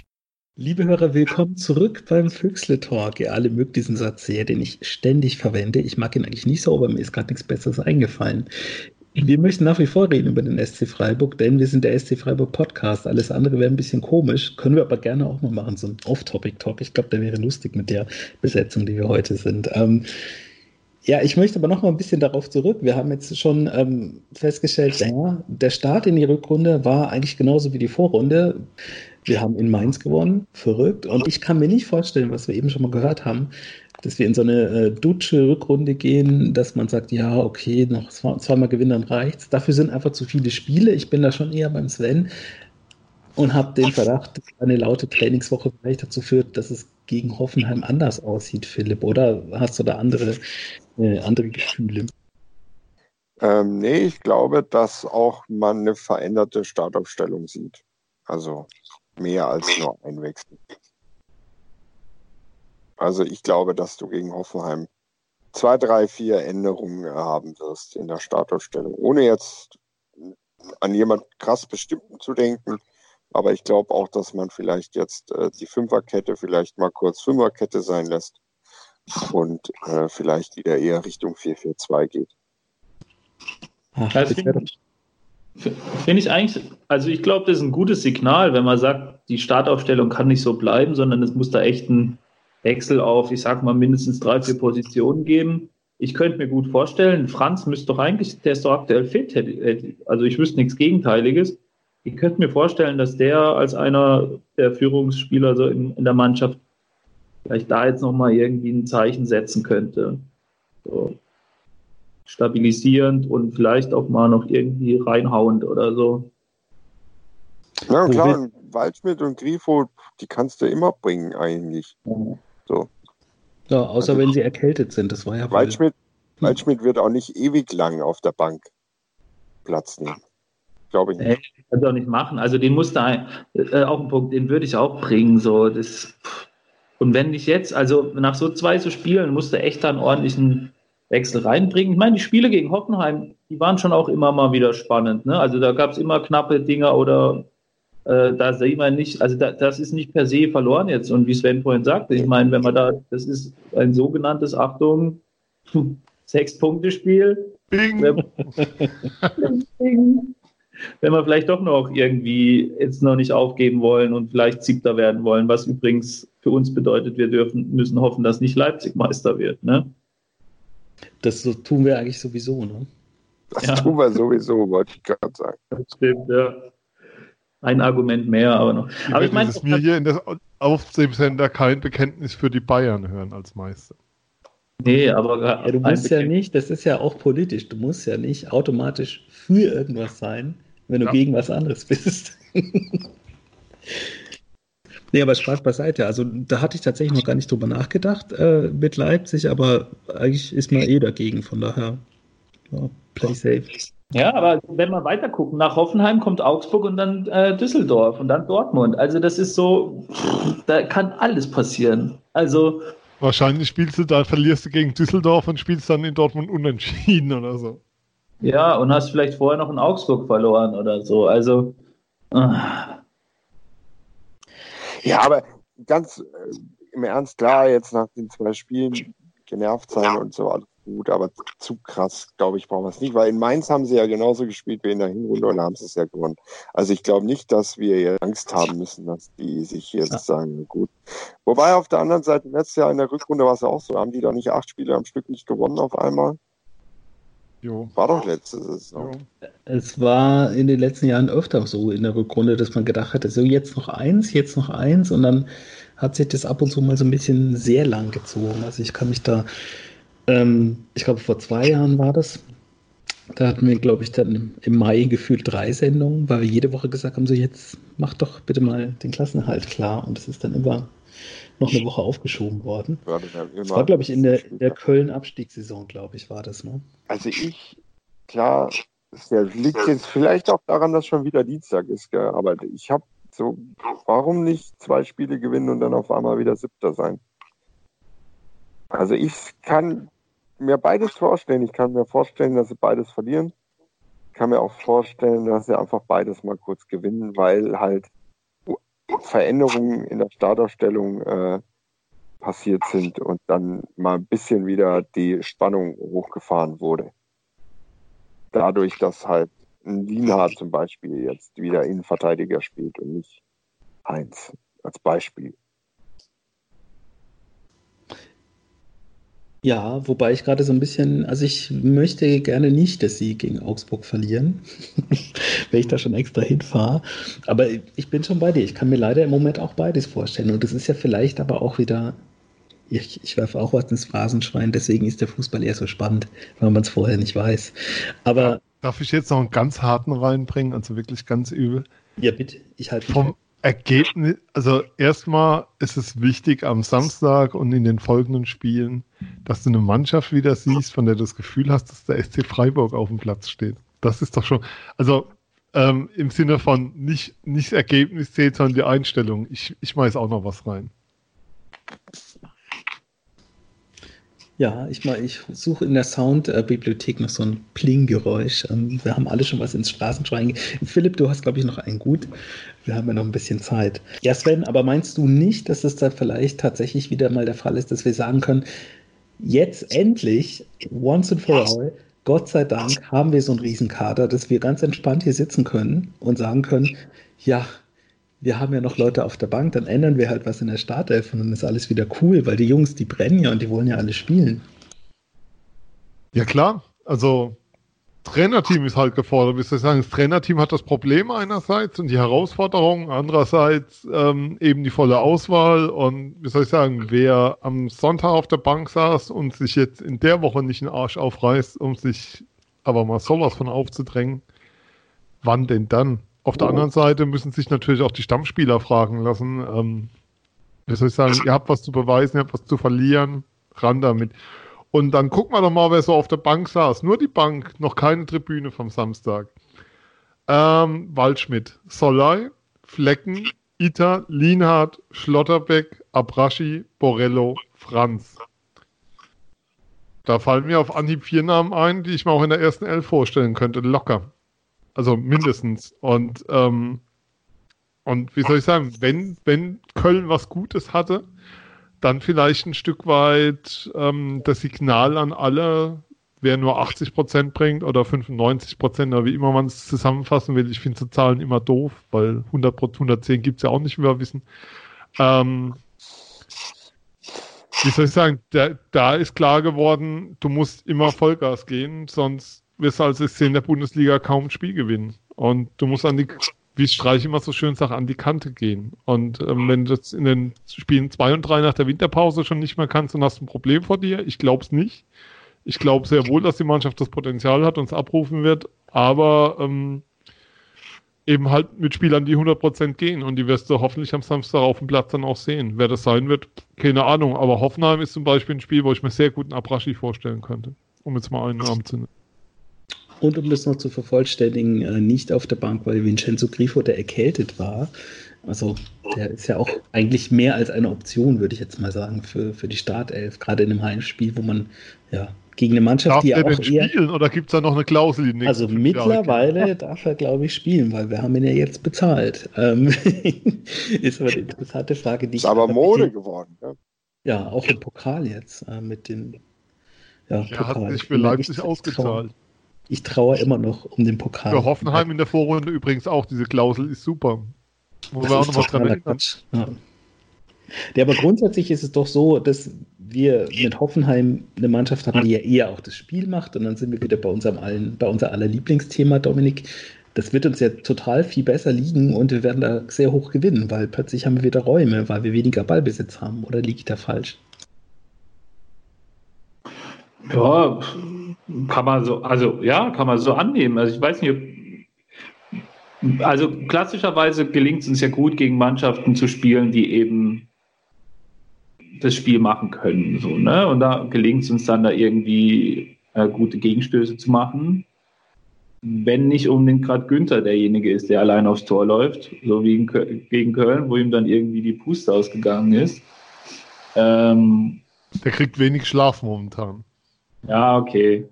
Liebe Hörer, willkommen zurück beim Füchsle Talk. Ihr alle mögt diesen Satz sehr, den ich ständig verwende. Ich mag ihn eigentlich nicht so, aber mir ist gerade nichts Besseres eingefallen. Wir möchten nach wie vor reden über den SC Freiburg, denn wir sind der SC Freiburg Podcast. Alles andere wäre ein bisschen komisch, können wir aber gerne auch mal machen, so ein Off-Topic-Talk. Ich glaube, der wäre lustig mit der Besetzung, die wir heute sind. Ähm, ja, ich möchte aber noch mal ein bisschen darauf zurück. Wir haben jetzt schon ähm, festgestellt, ja, der Start in die Rückrunde war eigentlich genauso wie die Vorrunde. Wir haben in Mainz gewonnen, verrückt. Und ich kann mir nicht vorstellen, was wir eben schon mal gehört haben, dass wir in so eine äh, dutsche Rückrunde gehen, dass man sagt, ja, okay, noch zwei, zweimal gewinnen, dann reicht's. Dafür sind einfach zu viele Spiele. Ich bin da schon eher beim Sven und habe den Verdacht, dass eine laute Trainingswoche vielleicht dazu führt, dass es gegen Hoffenheim anders aussieht, Philipp. Oder hast du da andere, äh, andere Gefühle? Ähm, nee, ich glaube, dass auch man eine veränderte Startaufstellung sieht. Also mehr als nur ein Wechsel. Also ich glaube, dass du gegen Hoffenheim zwei, drei, vier Änderungen haben wirst in der Startaufstellung, ohne jetzt an jemand krass Bestimmten zu denken. Aber ich glaube auch, dass man vielleicht jetzt äh, die Fünferkette vielleicht mal kurz Fünferkette sein lässt und äh, vielleicht wieder eher Richtung 4-4-2 geht. Das finde find ich eigentlich, also ich glaube, das ist ein gutes Signal, wenn man sagt, die Startaufstellung kann nicht so bleiben, sondern es muss da echt ein Wechsel auf, ich sag mal, mindestens drei, vier Positionen geben. Ich könnte mir gut vorstellen, Franz müsste doch eigentlich, der ist doch aktuell fit, also ich wüsste nichts Gegenteiliges. Ich könnte mir vorstellen, dass der als einer der Führungsspieler so in, in der Mannschaft vielleicht da jetzt nochmal irgendwie ein Zeichen setzen könnte. So. Stabilisierend und vielleicht auch mal noch irgendwie reinhauend oder so. Ja, klar, Waldschmidt und Grifo, die kannst du immer bringen eigentlich. So. Ja, außer also, wenn sie erkältet sind, das war ja Waldschmidt, Waldschmidt wird auch nicht ewig lang auf der Bank Platz nehmen. Glaube ich nicht. Nee, kann auch nicht machen. Also den muss da äh, auch ein Punkt, den würde ich auch bringen. So, das, und wenn nicht jetzt, also nach so zwei zu spielen, musst du echt da einen ordentlichen Wechsel reinbringen. Ich meine, die Spiele gegen Hoffenheim, die waren schon auch immer mal wieder spannend. Ne? Also da gab es immer knappe Dinger oder äh, da sehen wir nicht, also da, das ist nicht per se verloren jetzt. Und wie Sven vorhin sagte, ich meine, wenn man da, das ist ein sogenanntes, Achtung, Sechs-Punkte-Spiel. Bing. Bing. Wenn wir vielleicht doch noch irgendwie jetzt noch nicht aufgeben wollen und vielleicht Siebter werden wollen, was übrigens für uns bedeutet, wir dürfen, müssen hoffen, dass nicht Leipzig Meister wird. Ne? Das tun wir eigentlich sowieso, ne? Das ja. tun wir sowieso, wollte ich gerade sagen. Das stimmt, ja ein Argument mehr, aber noch. Ich aber ich meine, mir hier in der Aufsehsender kein Bekenntnis für die Bayern hören als Meister. Nee, aber ja, du musst ja nicht, das ist ja auch politisch, du musst ja nicht automatisch für irgendwas sein, wenn du ja. gegen was anderes bist. nee, aber Spaß beiseite. Also da hatte ich tatsächlich noch gar nicht drüber nachgedacht äh, mit Leipzig, aber eigentlich ist man eh dagegen, von daher ja, play safe. Ja, aber wenn wir weiter gucken, nach Hoffenheim kommt Augsburg und dann äh, Düsseldorf und dann Dortmund. Also das ist so, da kann alles passieren. Also wahrscheinlich spielst du da, verlierst du gegen Düsseldorf und spielst dann in Dortmund unentschieden oder so. Ja, und hast vielleicht vorher noch in Augsburg verloren oder so. Also äh. Ja, aber ganz äh, im Ernst klar, jetzt nach den zwei Spielen genervt sein und so alles gut, aber zu krass, glaube ich, brauchen wir es nicht, weil in Mainz haben sie ja genauso gespielt wie in der Hinrunde und haben sie es ja gewonnen. Also ich glaube nicht, dass wir Angst haben müssen, dass die sich jetzt ja. sagen, gut. Wobei auf der anderen Seite, letztes Jahr in der Rückrunde war es ja auch so, haben die da nicht acht Spiele am Stück nicht gewonnen auf einmal? Jo. War doch letztes Saison. Es war in den letzten Jahren öfter so in der Rückrunde, dass man gedacht hat, so jetzt noch eins, jetzt noch eins und dann hat sich das ab und zu mal so ein bisschen sehr lang gezogen. Also ich kann mich da ähm, ich glaube, vor zwei Jahren war das. Da hatten wir, glaube ich, dann im Mai gefühlt drei Sendungen, weil wir jede Woche gesagt haben, so jetzt mach doch bitte mal den Klassenerhalt klar. Und es ist dann immer noch eine Woche aufgeschoben worden. Ja, das war Das glaube ich, in der, der Köln-Abstiegssaison, glaube ich, war das, ne? Also ich, klar, ja- liegt jetzt vielleicht auch daran, dass schon wieder Dienstag ist, gell? aber ich habe so, warum nicht zwei Spiele gewinnen und dann auf einmal wieder Siebter sein? Also ich kann mir beides vorstellen. Ich kann mir vorstellen, dass sie beides verlieren. Ich kann mir auch vorstellen, dass sie einfach beides mal kurz gewinnen, weil halt Veränderungen in der Startaufstellung äh, passiert sind und dann mal ein bisschen wieder die Spannung hochgefahren wurde. Dadurch, dass halt ein Lienhardt zum Beispiel jetzt wieder Innenverteidiger spielt und nicht Heinz als Beispiel. Ja, wobei ich gerade so ein bisschen, also ich möchte gerne nicht, dass sie gegen Augsburg verlieren, wenn ich da schon extra hinfahre. Aber ich bin schon bei dir. Ich kann mir leider im Moment auch beides vorstellen. Und das ist ja vielleicht aber auch wieder, ich, ich werfe auch was ins Phrasenschwein, deswegen ist der Fußball eher so spannend, weil man es vorher nicht weiß. Aber Darf ich jetzt noch einen ganz harten reinbringen, also wirklich ganz übel? ja, bitte, ich halte Vom Ergebnis, also erstmal ist es wichtig am Samstag und in den folgenden Spielen, dass du eine Mannschaft wieder siehst, von der du das Gefühl hast, dass der SC Freiburg auf dem Platz steht. Das ist doch schon, also ähm, im Sinne von nicht, nicht das Ergebnis zählt, sondern die Einstellung. Ich, ich schmeiß auch noch was rein. Ja, ich ich suche in der Soundbibliothek noch so ein Pling-Geräusch. Ähm, Wir haben alle schon was ins Straßenschwein. Philipp, du hast, glaube ich, noch einen gut. Wir haben ja noch ein bisschen Zeit. Ja, Sven, aber meinst du nicht, dass es da vielleicht tatsächlich wieder mal der Fall ist, dass wir sagen können, jetzt endlich, once and for all, Gott sei Dank haben wir so einen Riesenkader, dass wir ganz entspannt hier sitzen können und sagen können, ja, wir haben ja noch Leute auf der Bank, dann ändern wir halt was in der Startelf und dann ist alles wieder cool, weil die Jungs, die brennen ja und die wollen ja alle spielen. Ja klar, also Trainerteam ist halt gefordert. Wie soll ich sagen, das Trainerteam hat das Problem einerseits und die Herausforderung, andererseits ähm, eben die volle Auswahl und wie soll ich sagen, wer am Sonntag auf der Bank saß und sich jetzt in der Woche nicht den Arsch aufreißt, um sich aber mal sowas von aufzudrängen, wann denn dann? Auf der anderen Seite müssen sich natürlich auch die Stammspieler fragen lassen. Ähm, wie soll ich sagen, ihr habt was zu beweisen, ihr habt was zu verlieren, ran damit. Und dann gucken wir doch mal, wer so auf der Bank saß. Nur die Bank, noch keine Tribüne vom Samstag. Ähm, Waldschmidt, Solai, Flecken, Ita, Lienhardt, Schlotterbeck, Abraschi, Borello, Franz. Da fallen mir auf Anhieb vier Namen ein, die ich mir auch in der ersten Elf vorstellen könnte. Locker. Also mindestens. Und, ähm, und wie soll ich sagen, wenn, wenn Köln was Gutes hatte, dann vielleicht ein Stück weit ähm, das Signal an alle, wer nur 80 Prozent bringt oder 95 Prozent, oder wie immer man es zusammenfassen will. Ich finde so Zahlen immer doof, weil 100%, 110 gibt es ja auch nicht, wie wir wissen. Ähm, wie soll ich sagen, da, da ist klar geworden, du musst immer Vollgas gehen, sonst wirst du als in der Bundesliga kaum ein Spiel gewinnen. Und du musst an die, wie Streich immer so schön sagt, an die Kante gehen. Und ähm, wenn du das in den Spielen 2 und 3 nach der Winterpause schon nicht mehr kannst, dann hast du ein Problem vor dir. Ich glaube es nicht. Ich glaube sehr wohl, dass die Mannschaft das Potenzial hat und es abrufen wird, aber ähm, eben halt mit Spielern, die 100% gehen und die wirst du hoffentlich am Samstag auf dem Platz dann auch sehen. Wer das sein wird, keine Ahnung, aber Hoffenheim ist zum Beispiel ein Spiel, wo ich mir sehr gut einen Abraschi vorstellen könnte, um jetzt mal einen Namen zu nennen. Und um das noch zu vervollständigen, äh, nicht auf der Bank, weil Vincenzo Grifo, der erkältet war. Also der ist ja auch eigentlich mehr als eine Option, würde ich jetzt mal sagen, für, für die Startelf, gerade in einem Heimspiel, wo man ja gegen eine Mannschaft, Darf die ja auch denn eher. spielen oder gibt es da noch eine Klausel? Die Also mittlerweile darf er, glaube ich, spielen, weil wir haben ihn ja jetzt bezahlt. Ähm, ist aber eine interessante Frage, die Ist aber Mode die, geworden. Ja? Ja, auch im Pokal jetzt äh, mit den ja, hat Pokal. sich für Leipzig ausgezahlt. Ich traue immer noch um den Pokal. Für Hoffenheim in der Vorrunde übrigens auch. Diese Klausel ist super. Wo Das wir auch ist noch was dran erinnern. Ja. Ja, aber grundsätzlich ist es doch so, dass wir mit Hoffenheim eine Mannschaft haben, die ja eher auch das Spiel macht. Und dann sind wir wieder bei unserem allen, bei unser aller Lieblingsthema, Dominik. Das wird uns ja total viel besser liegen und wir werden da sehr hoch gewinnen, weil plötzlich haben wir wieder Räume, weil wir weniger Ballbesitz haben. Oder liege ich da falsch? Ja, Kann man so, also ja, kann man so annehmen. Also ich weiß nicht, also klassischerweise gelingt es uns ja gut, gegen Mannschaften zu spielen, die eben das Spiel machen können. So, ne? Und da gelingt es uns dann da irgendwie äh, gute Gegenstöße zu machen. Wenn nicht unbedingt gerade Günther derjenige ist, der allein aufs Tor läuft, so wie gegen Köln, wo ihm dann irgendwie die Puste ausgegangen ist. Ähm, der kriegt wenig Schlaf momentan. Ja, okay.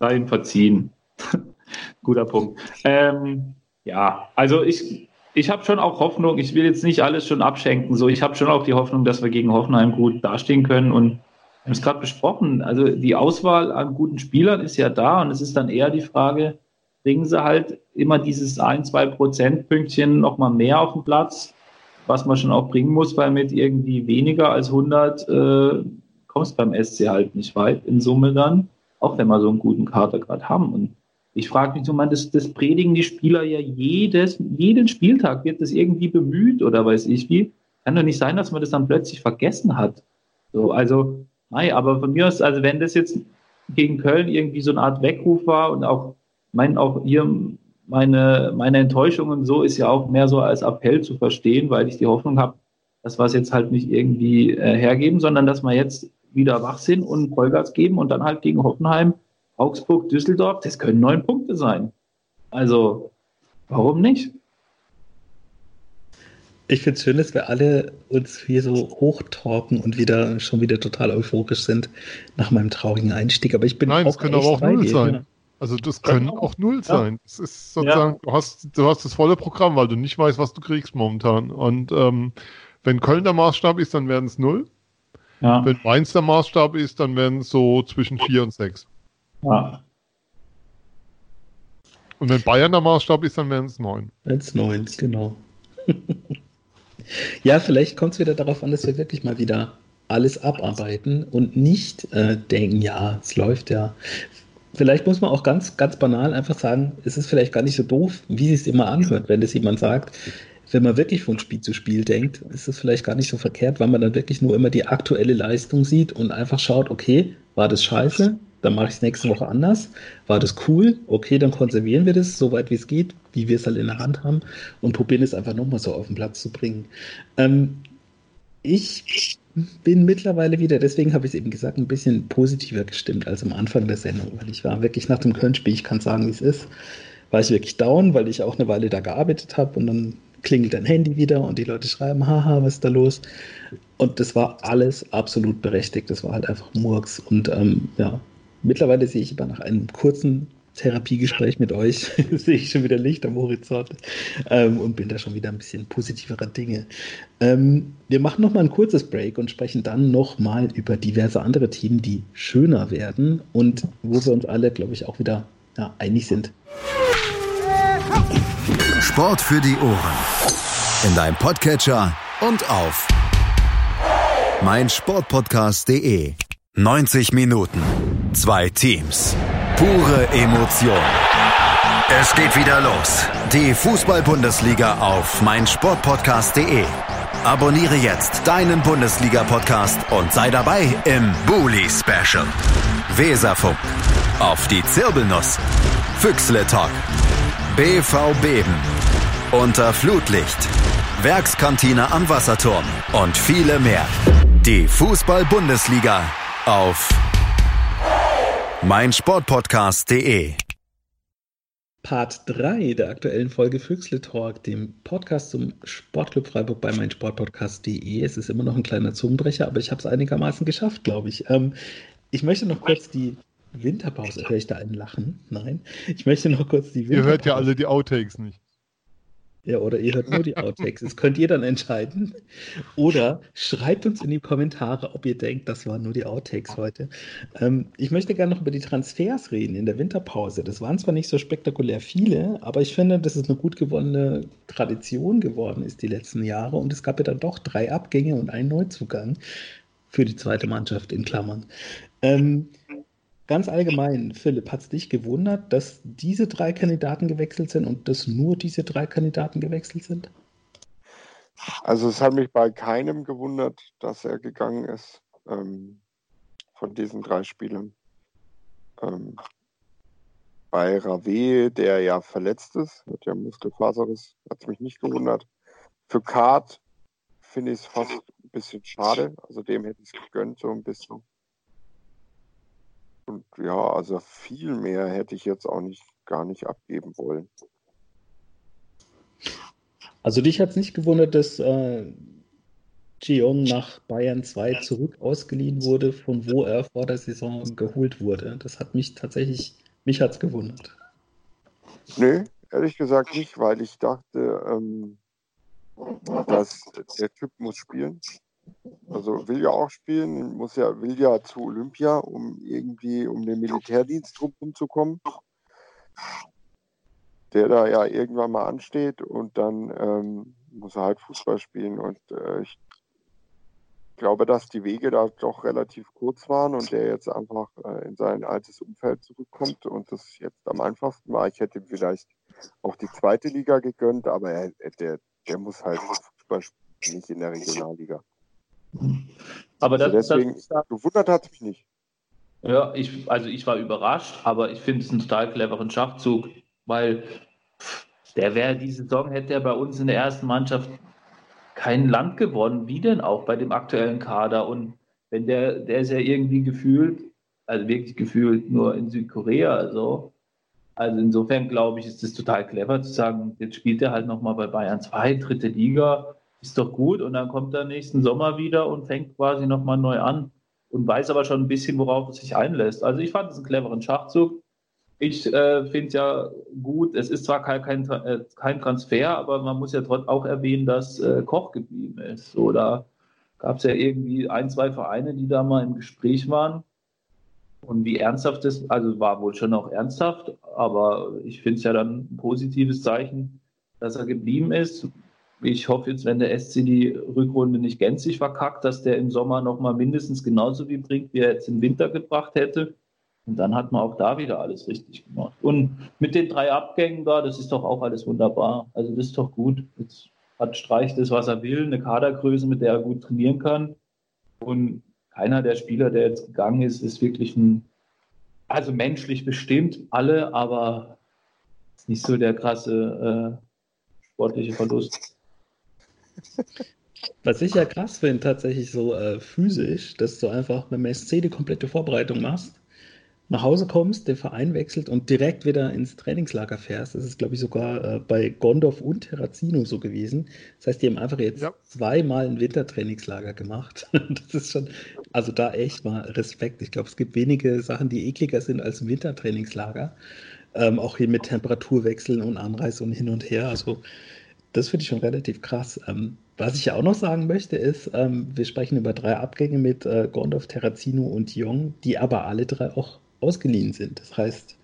Ihm verziehen. Guter Punkt. Ähm, ja, also ich, ich habe schon auch Hoffnung, ich will jetzt nicht alles schon abschenken, so ich habe schon auch die Hoffnung, dass wir gegen Hoffenheim gut dastehen können. Und wir haben es gerade besprochen, also die Auswahl an guten Spielern ist ja da. Und es ist dann eher die Frage, bringen sie halt immer dieses ein, zwei Prozentpünktchen nochmal mehr auf den Platz, was man schon auch bringen muss, weil mit irgendwie weniger als 100 äh, kommst beim SC halt nicht weit in Summe dann, auch wenn wir so einen guten Kater gerade haben und ich frage mich so, man, das, das predigen die Spieler ja jedes, jeden Spieltag wird das irgendwie bemüht oder weiß ich wie. Kann doch nicht sein, dass man das dann plötzlich vergessen hat. So, also, nein, aber von mir aus, also wenn das jetzt gegen Köln irgendwie so eine Art Weckruf war und auch, mein, auch hier meine, meine Enttäuschung und so ist ja auch mehr so als Appell zu verstehen, weil ich die Hoffnung habe, dass wir es jetzt halt nicht irgendwie äh, hergeben, sondern dass wir jetzt wieder wach sind und Vollgas geben und dann halt gegen Hoffenheim Augsburg, Düsseldorf, das können neun Punkte sein. Also, warum nicht? Ich finde es schön, dass wir alle uns hier so hochtalken und wieder schon wieder total euphorisch sind nach meinem traurigen Einstieg. Aber ich bin Nein, auch es können aber auch null sein. Also das können auch null sein. Es ist sozusagen, ja. du hast, du hast das volle Programm, weil du nicht weißt, was du kriegst momentan. Und ähm, wenn Köln der Maßstab ist, dann werden es null. Ja. Wenn Mainz der Maßstab ist, dann werden es so zwischen vier und sechs. Ja. Und wenn Bayern der Maßstab ist, dann wären es neun. Wenn es neun, genau. ja, vielleicht kommt es wieder darauf an, dass wir wirklich mal wieder alles abarbeiten und nicht äh, denken, ja, es läuft ja. Vielleicht muss man auch ganz, ganz banal einfach sagen, es ist vielleicht gar nicht so doof, wie es immer anhört, wenn das jemand sagt. Wenn man wirklich von Spiel zu Spiel denkt, ist es vielleicht gar nicht so verkehrt, weil man dann wirklich nur immer die aktuelle Leistung sieht und einfach schaut, okay, war das scheiße? dann mache ich es nächste Woche anders. War das cool? Okay, dann konservieren wir das, so weit wie es geht, wie wir es halt in der Hand haben und probieren es einfach nochmal so auf den Platz zu bringen. Ähm, ich bin mittlerweile wieder, deswegen habe ich es eben gesagt, ein bisschen positiver gestimmt als am Anfang der Sendung, weil ich war wirklich nach dem Köln-Spiel, ich kann sagen, wie es ist, war ich wirklich down, weil ich auch eine Weile da gearbeitet habe und dann klingelt dein Handy wieder und die Leute schreiben, haha, was ist da los? Und das war alles absolut berechtigt. Das war halt einfach Murks. Und ähm, ja, Mittlerweile sehe ich aber nach einem kurzen Therapiegespräch mit euch, sehe ich schon wieder Licht am Horizont ähm, und bin da schon wieder ein bisschen positiverer Dinge. Ähm, wir machen nochmal ein kurzes Break und sprechen dann nochmal über diverse andere Themen, die schöner werden und wo wir uns alle, glaube ich, auch wieder ja, einig sind. Sport für die Ohren. In deinem Podcatcher und auf meinsportpodcast.de. 90 Minuten. Zwei Teams. Pure Emotion. Es geht wieder los. Die Fußball-Bundesliga auf meinsportpodcast.de. Abonniere jetzt deinen Bundesliga-Podcast und sei dabei im Bully Special. Weserfunk. Auf die Zirbelnuss. Füchsle Talk. BV Beben. Unter Flutlicht. Werkskantine am Wasserturm und viele mehr. Die Fußball-Bundesliga auf meinsportpodcast.de. Part 3 der aktuellen Folge Füchsle Talk, dem Podcast zum Sportclub Freiburg bei meinsportpodcast.de. Es ist immer noch ein kleiner Zungenbrecher, aber ich habe es einigermaßen geschafft, glaube ich. Ähm, ich möchte noch kurz die Winterpause, höre ich da einen Lachen? Nein. Ich möchte noch kurz die Winterpause. Ihr hört ja alle die Outtakes nicht. Ja, oder ihr hört nur die Outtakes. Das könnt ihr dann entscheiden. Oder schreibt uns in die Kommentare, ob ihr denkt, das waren nur die Outtakes heute. Ähm, ich möchte gerne noch über die Transfers reden in der Winterpause. Das waren zwar nicht so spektakulär viele, aber ich finde, dass es eine gut gewonnene Tradition geworden ist die letzten Jahre. Und es gab ja dann doch drei Abgänge und einen Neuzugang für die zweite Mannschaft in Klammern. Ähm, Ganz allgemein, Philipp, hat es dich gewundert, dass diese drei Kandidaten gewechselt sind und dass nur diese drei Kandidaten gewechselt sind? Also es hat mich bei keinem gewundert, dass er gegangen ist ähm, von diesen drei Spielern. Ähm, bei Rave, der ja verletzt ist, hat ja Muskelfaserriss, hat es mich nicht gewundert. Für Kart finde ich es fast ein bisschen schade. Also dem hätte ich es gegönnt, so ein bisschen. Und ja, also viel mehr hätte ich jetzt auch nicht gar nicht abgeben wollen. Also dich hat es nicht gewundert, dass äh, Jeong nach Bayern 2 zurück ausgeliehen wurde, von wo er vor der Saison geholt wurde. Das hat mich tatsächlich, mich hat es gewundert. Nö, ehrlich gesagt nicht, weil ich dachte, ähm, dass der Typ muss spielen. Also will ja auch spielen, muss ja, will ja zu Olympia, um irgendwie um den Militärdienst rumzukommen der da ja irgendwann mal ansteht und dann ähm, muss er halt Fußball spielen. Und äh, ich glaube, dass die Wege da doch relativ kurz waren und der jetzt einfach äh, in sein altes Umfeld zurückkommt und das jetzt am einfachsten war. Ich hätte vielleicht auch die zweite Liga gegönnt, aber er, der, der muss halt Fußball spielen, nicht in der Regionalliga. Aber das, also deswegen, das, gewundert hat mich nicht. Ja, ich, also ich war überrascht, aber ich finde es einen total cleveren Schachzug weil der wäre die Saison, hätte er bei uns in der ersten Mannschaft kein Land gewonnen. Wie denn auch bei dem aktuellen Kader? Und wenn der, der ist ja irgendwie gefühlt, also wirklich gefühlt nur in Südkorea, also. Also insofern glaube ich, ist es total clever zu sagen, jetzt spielt er halt nochmal bei Bayern 2, dritte Liga, ist doch gut und dann kommt er nächsten Sommer wieder und fängt quasi nochmal neu an und weiß aber schon ein bisschen, worauf es sich einlässt. Also ich fand es einen cleveren Schachzug. Ich äh, finde es ja gut, es ist zwar kein, kein, äh, kein, Transfer, aber man muss ja trotzdem auch erwähnen, dass äh, Koch geblieben ist. Oder gab es ja irgendwie ein, zwei Vereine, die da mal im Gespräch waren. Und wie ernsthaft das, also war wohl schon auch ernsthaft, aber ich finde es ja dann ein positives Zeichen, dass er geblieben ist. Ich hoffe jetzt, wenn der SC die Rückrunde nicht gänzlich verkackt, dass der im Sommer nochmal mindestens genauso viel bringt, wie er jetzt im Winter gebracht hätte. Und dann hat man auch da wieder alles richtig gemacht. Und mit den drei Abgängen da, das ist doch auch alles wunderbar. Also das ist doch gut. Jetzt hat Streich das, was er will, eine Kadergröße, mit der er gut trainieren kann. Und keiner der Spieler, der jetzt gegangen ist, ist wirklich ein, also menschlich bestimmt alle, aber nicht so der krasse äh, sportliche Verlust. Was ich ja krass finde, tatsächlich so äh, physisch, dass du einfach mit dem SC die komplette Vorbereitung machst nach Hause kommst, den Verein wechselt und direkt wieder ins Trainingslager fährst. Das ist, glaube ich, sogar äh, bei Gondorf und Terrazino so gewesen. Das heißt, die haben einfach jetzt ja. zweimal ein Wintertrainingslager gemacht. das ist schon, also da echt mal Respekt. Ich glaube, es gibt wenige Sachen, die ekliger sind als ein Wintertrainingslager. Ähm, auch hier mit Temperaturwechseln und Anreise und hin und her. Also das finde ich schon relativ krass. Ähm, was ich ja auch noch sagen möchte, ist, ähm, wir sprechen über drei Abgänge mit äh, Gondorf, Terrazino und Jong, die aber alle drei auch ausgeliehen sind. Das heißt,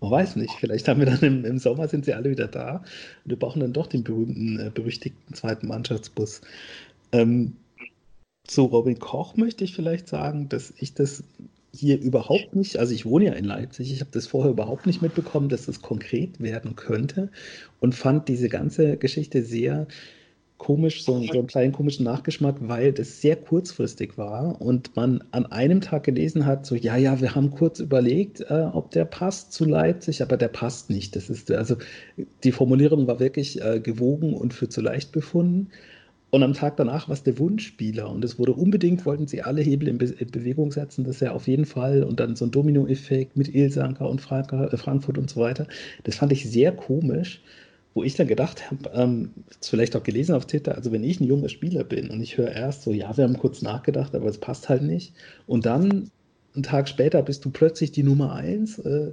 man weiß nicht, vielleicht haben wir dann im, im Sommer sind sie alle wieder da und wir brauchen dann doch den berühmten, äh, berüchtigten zweiten Mannschaftsbus. Ähm, zu Robin Koch möchte ich vielleicht sagen, dass ich das hier überhaupt nicht, also ich wohne ja in Leipzig, ich habe das vorher überhaupt nicht mitbekommen, dass das konkret werden könnte und fand diese ganze Geschichte sehr komisch, so, so einen kleinen komischen Nachgeschmack, weil das sehr kurzfristig war und man an einem Tag gelesen hat, so, ja, ja, wir haben kurz überlegt, äh, ob der passt zu Leipzig, aber der passt nicht. Das ist, also die Formulierung war wirklich äh, gewogen und für zu leicht befunden. Und am Tag danach war es der Wunschspieler und es wurde unbedingt, wollten sie alle Hebel in, Be in Bewegung setzen, dass er auf jeden Fall und dann so ein Dominoeffekt mit Ilsanker und Frank äh, Frankfurt und so weiter. Das fand ich sehr komisch wo ich dann gedacht habe, ähm, vielleicht auch gelesen auf Twitter, also wenn ich ein junger Spieler bin und ich höre erst so, ja, wir haben kurz nachgedacht, aber es passt halt nicht. Und dann, einen Tag später, bist du plötzlich die Nummer eins. Äh,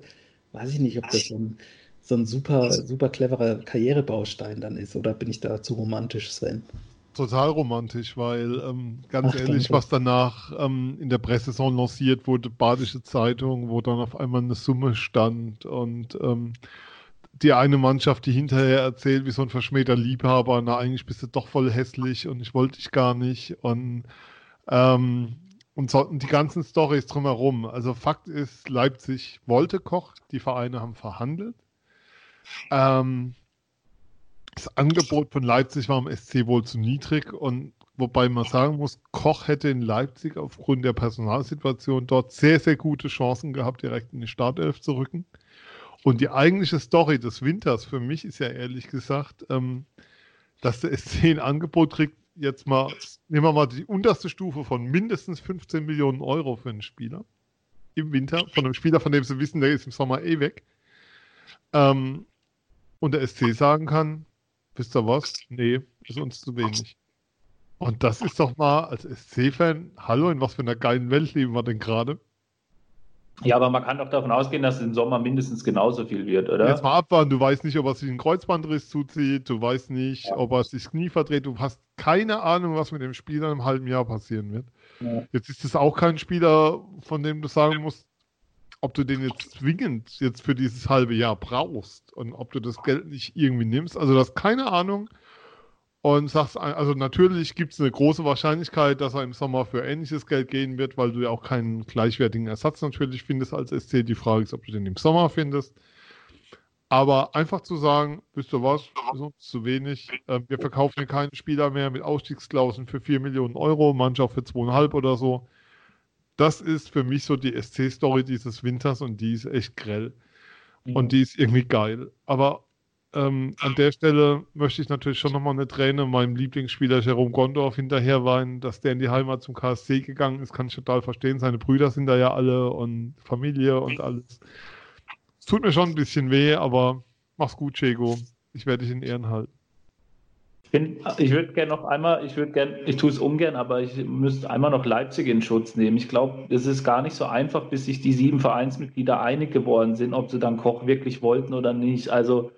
weiß ich nicht, ob das so ein, so ein super, super cleverer Karrierebaustein dann ist oder bin ich da zu romantisch, Sven? Total romantisch, weil ähm, ganz Ach, ehrlich, danke. was danach ähm, in der Pressesaison lanciert wurde, Badische Zeitung, wo dann auf einmal eine Summe stand und ähm, die eine Mannschaft, die hinterher erzählt, wie so ein verschmähter Liebhaber, na, eigentlich bist du doch voll hässlich und ich wollte dich gar nicht und, ähm, und, so, und die ganzen Stories drumherum. Also Fakt ist, Leipzig wollte Koch, die Vereine haben verhandelt. Ähm, das Angebot von Leipzig war am SC wohl zu niedrig und wobei man sagen muss, Koch hätte in Leipzig aufgrund der Personalsituation dort sehr, sehr gute Chancen gehabt, direkt in die Startelf zu rücken. Und die eigentliche Story des Winters für mich ist ja ehrlich gesagt, ähm, dass der SC ein Angebot kriegt, jetzt mal, nehmen wir mal die unterste Stufe von mindestens 15 Millionen Euro für einen Spieler im Winter, von einem Spieler, von dem sie wissen, der ist im Sommer eh weg. Ähm, und der SC sagen kann, wisst ihr was? Nee, ist uns zu wenig. Und das ist doch mal als SC-Fan, hallo, in was für einer geilen Welt leben wir denn gerade? Ja, aber man kann doch davon ausgehen, dass es im Sommer mindestens genauso viel wird, oder? Jetzt mal abwarten, du weißt nicht, ob er sich einen Kreuzbandriss zuzieht, du weißt nicht, ja. ob er sich das Knie verdreht, du hast keine Ahnung, was mit dem Spieler im halben Jahr passieren wird. Ja. Jetzt ist es auch kein Spieler, von dem du sagen musst, ob du den jetzt zwingend jetzt für dieses halbe Jahr brauchst und ob du das Geld nicht irgendwie nimmst. Also, du hast keine Ahnung und sagst, also natürlich gibt es eine große Wahrscheinlichkeit, dass er im Sommer für ähnliches Geld gehen wird, weil du ja auch keinen gleichwertigen Ersatz natürlich findest als SC. Die Frage ist, ob du den im Sommer findest. Aber einfach zu sagen, wisst ihr was, zu wenig. Äh, wir verkaufen hier keinen Spieler mehr mit Ausstiegsklauseln für 4 Millionen Euro, auch für 2,5 oder so. Das ist für mich so die SC-Story dieses Winters und die ist echt grell. Und die ist irgendwie geil. Aber ähm, an der Stelle möchte ich natürlich schon nochmal eine Träne meinem Lieblingsspieler Jerome Gondorf hinterher weinen, dass der in die Heimat zum KSC gegangen ist, kann ich total verstehen. Seine Brüder sind da ja alle und Familie und alles. Es tut mir schon ein bisschen weh, aber mach's gut, Chego. Ich werde dich in Ehren halten. Ich, ich würde gerne noch einmal, ich würde gerne, ich tue es ungern, aber ich müsste einmal noch Leipzig in Schutz nehmen. Ich glaube, es ist gar nicht so einfach, bis sich die sieben Vereinsmitglieder einig geworden sind, ob sie dann Koch wirklich wollten oder nicht. Also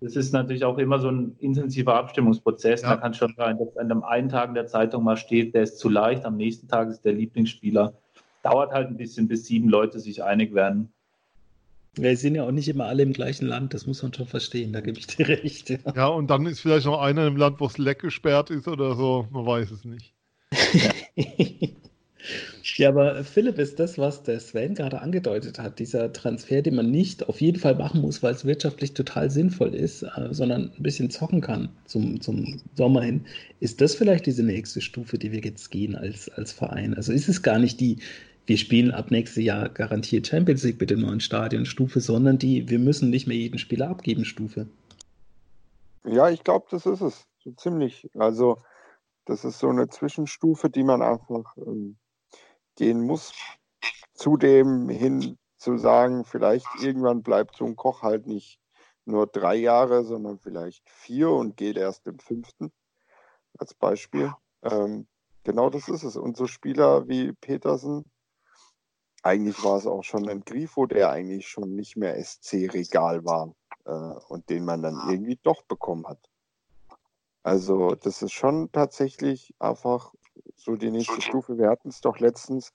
das ist natürlich auch immer so ein intensiver Abstimmungsprozess. Ja. Da kann schon sein, dass an einem einen Tag in der Zeitung mal steht, der ist zu leicht, am nächsten Tag ist der Lieblingsspieler. Dauert halt ein bisschen, bis sieben Leute sich einig werden. Wir sind ja auch nicht immer alle im gleichen Land, das muss man schon verstehen, da gebe ich dir recht. Ja, ja und dann ist vielleicht noch einer im Land, wo es leck gesperrt ist oder so, man weiß es nicht. Ja, aber Philipp, ist das, was der Sven gerade angedeutet hat, dieser Transfer, den man nicht auf jeden Fall machen muss, weil es wirtschaftlich total sinnvoll ist, äh, sondern ein bisschen zocken kann zum, zum Sommer hin, ist das vielleicht diese nächste Stufe, die wir jetzt gehen als, als Verein? Also ist es gar nicht die, wir spielen ab nächstes Jahr garantiert Champions League mit dem neuen Stadion Stufe, sondern die, wir müssen nicht mehr jeden Spieler abgeben Stufe. Ja, ich glaube, das ist es. So ziemlich. Also, das ist so eine Zwischenstufe, die man einfach ähm, gehen muss. Zudem hin zu sagen, vielleicht irgendwann bleibt so ein Koch halt nicht nur drei Jahre, sondern vielleicht vier und geht erst im fünften als Beispiel. Ähm, genau das ist es. Und so Spieler wie Petersen, eigentlich war es auch schon ein Grifo, der eigentlich schon nicht mehr SC-Regal war äh, und den man dann irgendwie doch bekommen hat. Also das ist schon tatsächlich einfach so die nächste Stufe. Wir hatten es doch letztens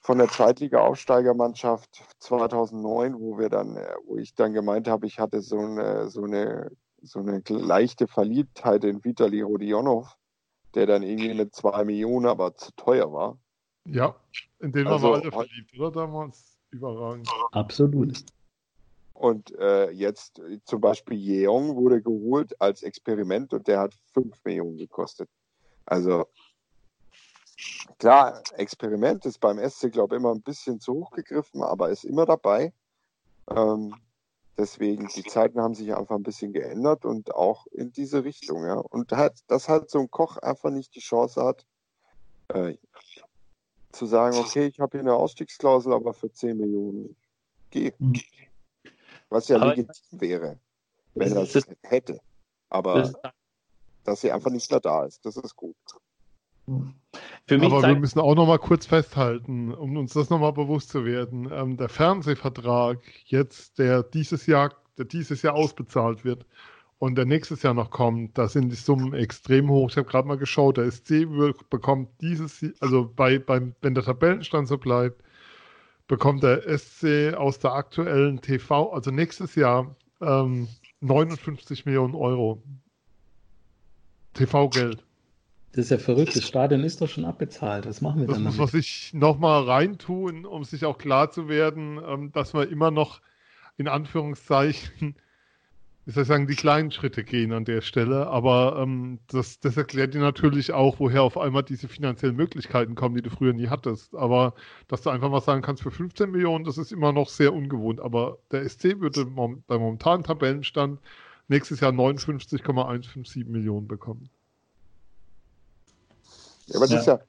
von der Zweitliga-Aufsteigermannschaft 2009, wo wir dann, äh, wo ich dann gemeint habe, ich hatte so eine, so eine, so eine leichte Verliebtheit in Vitali Rodionov, der dann irgendwie mit zwei Millionen aber zu teuer war. Ja, in den also, waren wir alle verliebt, oder damals? Überragend. Absolut. Und äh, jetzt zum Beispiel Jeong wurde geholt als Experiment und der hat 5 Millionen gekostet. Also klar, Experiment ist beim SC, glaube ich, immer ein bisschen zu hoch gegriffen, aber ist immer dabei. Ähm, deswegen, die Zeiten haben sich einfach ein bisschen geändert und auch in diese Richtung, ja. Und halt, dass halt so ein Koch einfach nicht die Chance hat, äh, zu sagen, okay, ich habe hier eine Ausstiegsklausel, aber für 10 Millionen geh. Mhm. Was ja aber legitim wäre, wenn er das hätte. Aber dass sie einfach nicht mehr da ist, das ist gut. Aber wir müssen auch noch mal kurz festhalten, um uns das noch mal bewusst zu werden. Ähm, der Fernsehvertrag jetzt, der dieses Jahr, der dieses Jahr ausbezahlt wird und der nächstes Jahr noch kommt, da sind die Summen extrem hoch. Ich habe gerade mal geschaut, der SC bekommt dieses, also bei, beim, wenn der Tabellenstand so bleibt, bekommt der SC aus der aktuellen TV, also nächstes Jahr, ähm, 59 Millionen Euro TV-Geld. Das ist ja verrückt. Das Stadion ist doch schon abbezahlt. Was machen wir das dann? Das muss man sich nochmal reintun, um sich auch klar zu werden, ähm, dass man immer noch in Anführungszeichen ich soll sagen, die kleinen Schritte gehen an der Stelle, aber ähm, das, das erklärt dir natürlich auch, woher auf einmal diese finanziellen Möglichkeiten kommen, die du früher nie hattest. Aber dass du einfach mal sagen kannst, für 15 Millionen, das ist immer noch sehr ungewohnt. Aber der SC würde mom beim momentanen Tabellenstand nächstes Jahr 59,157 Millionen bekommen. Ja, aber das ist ja,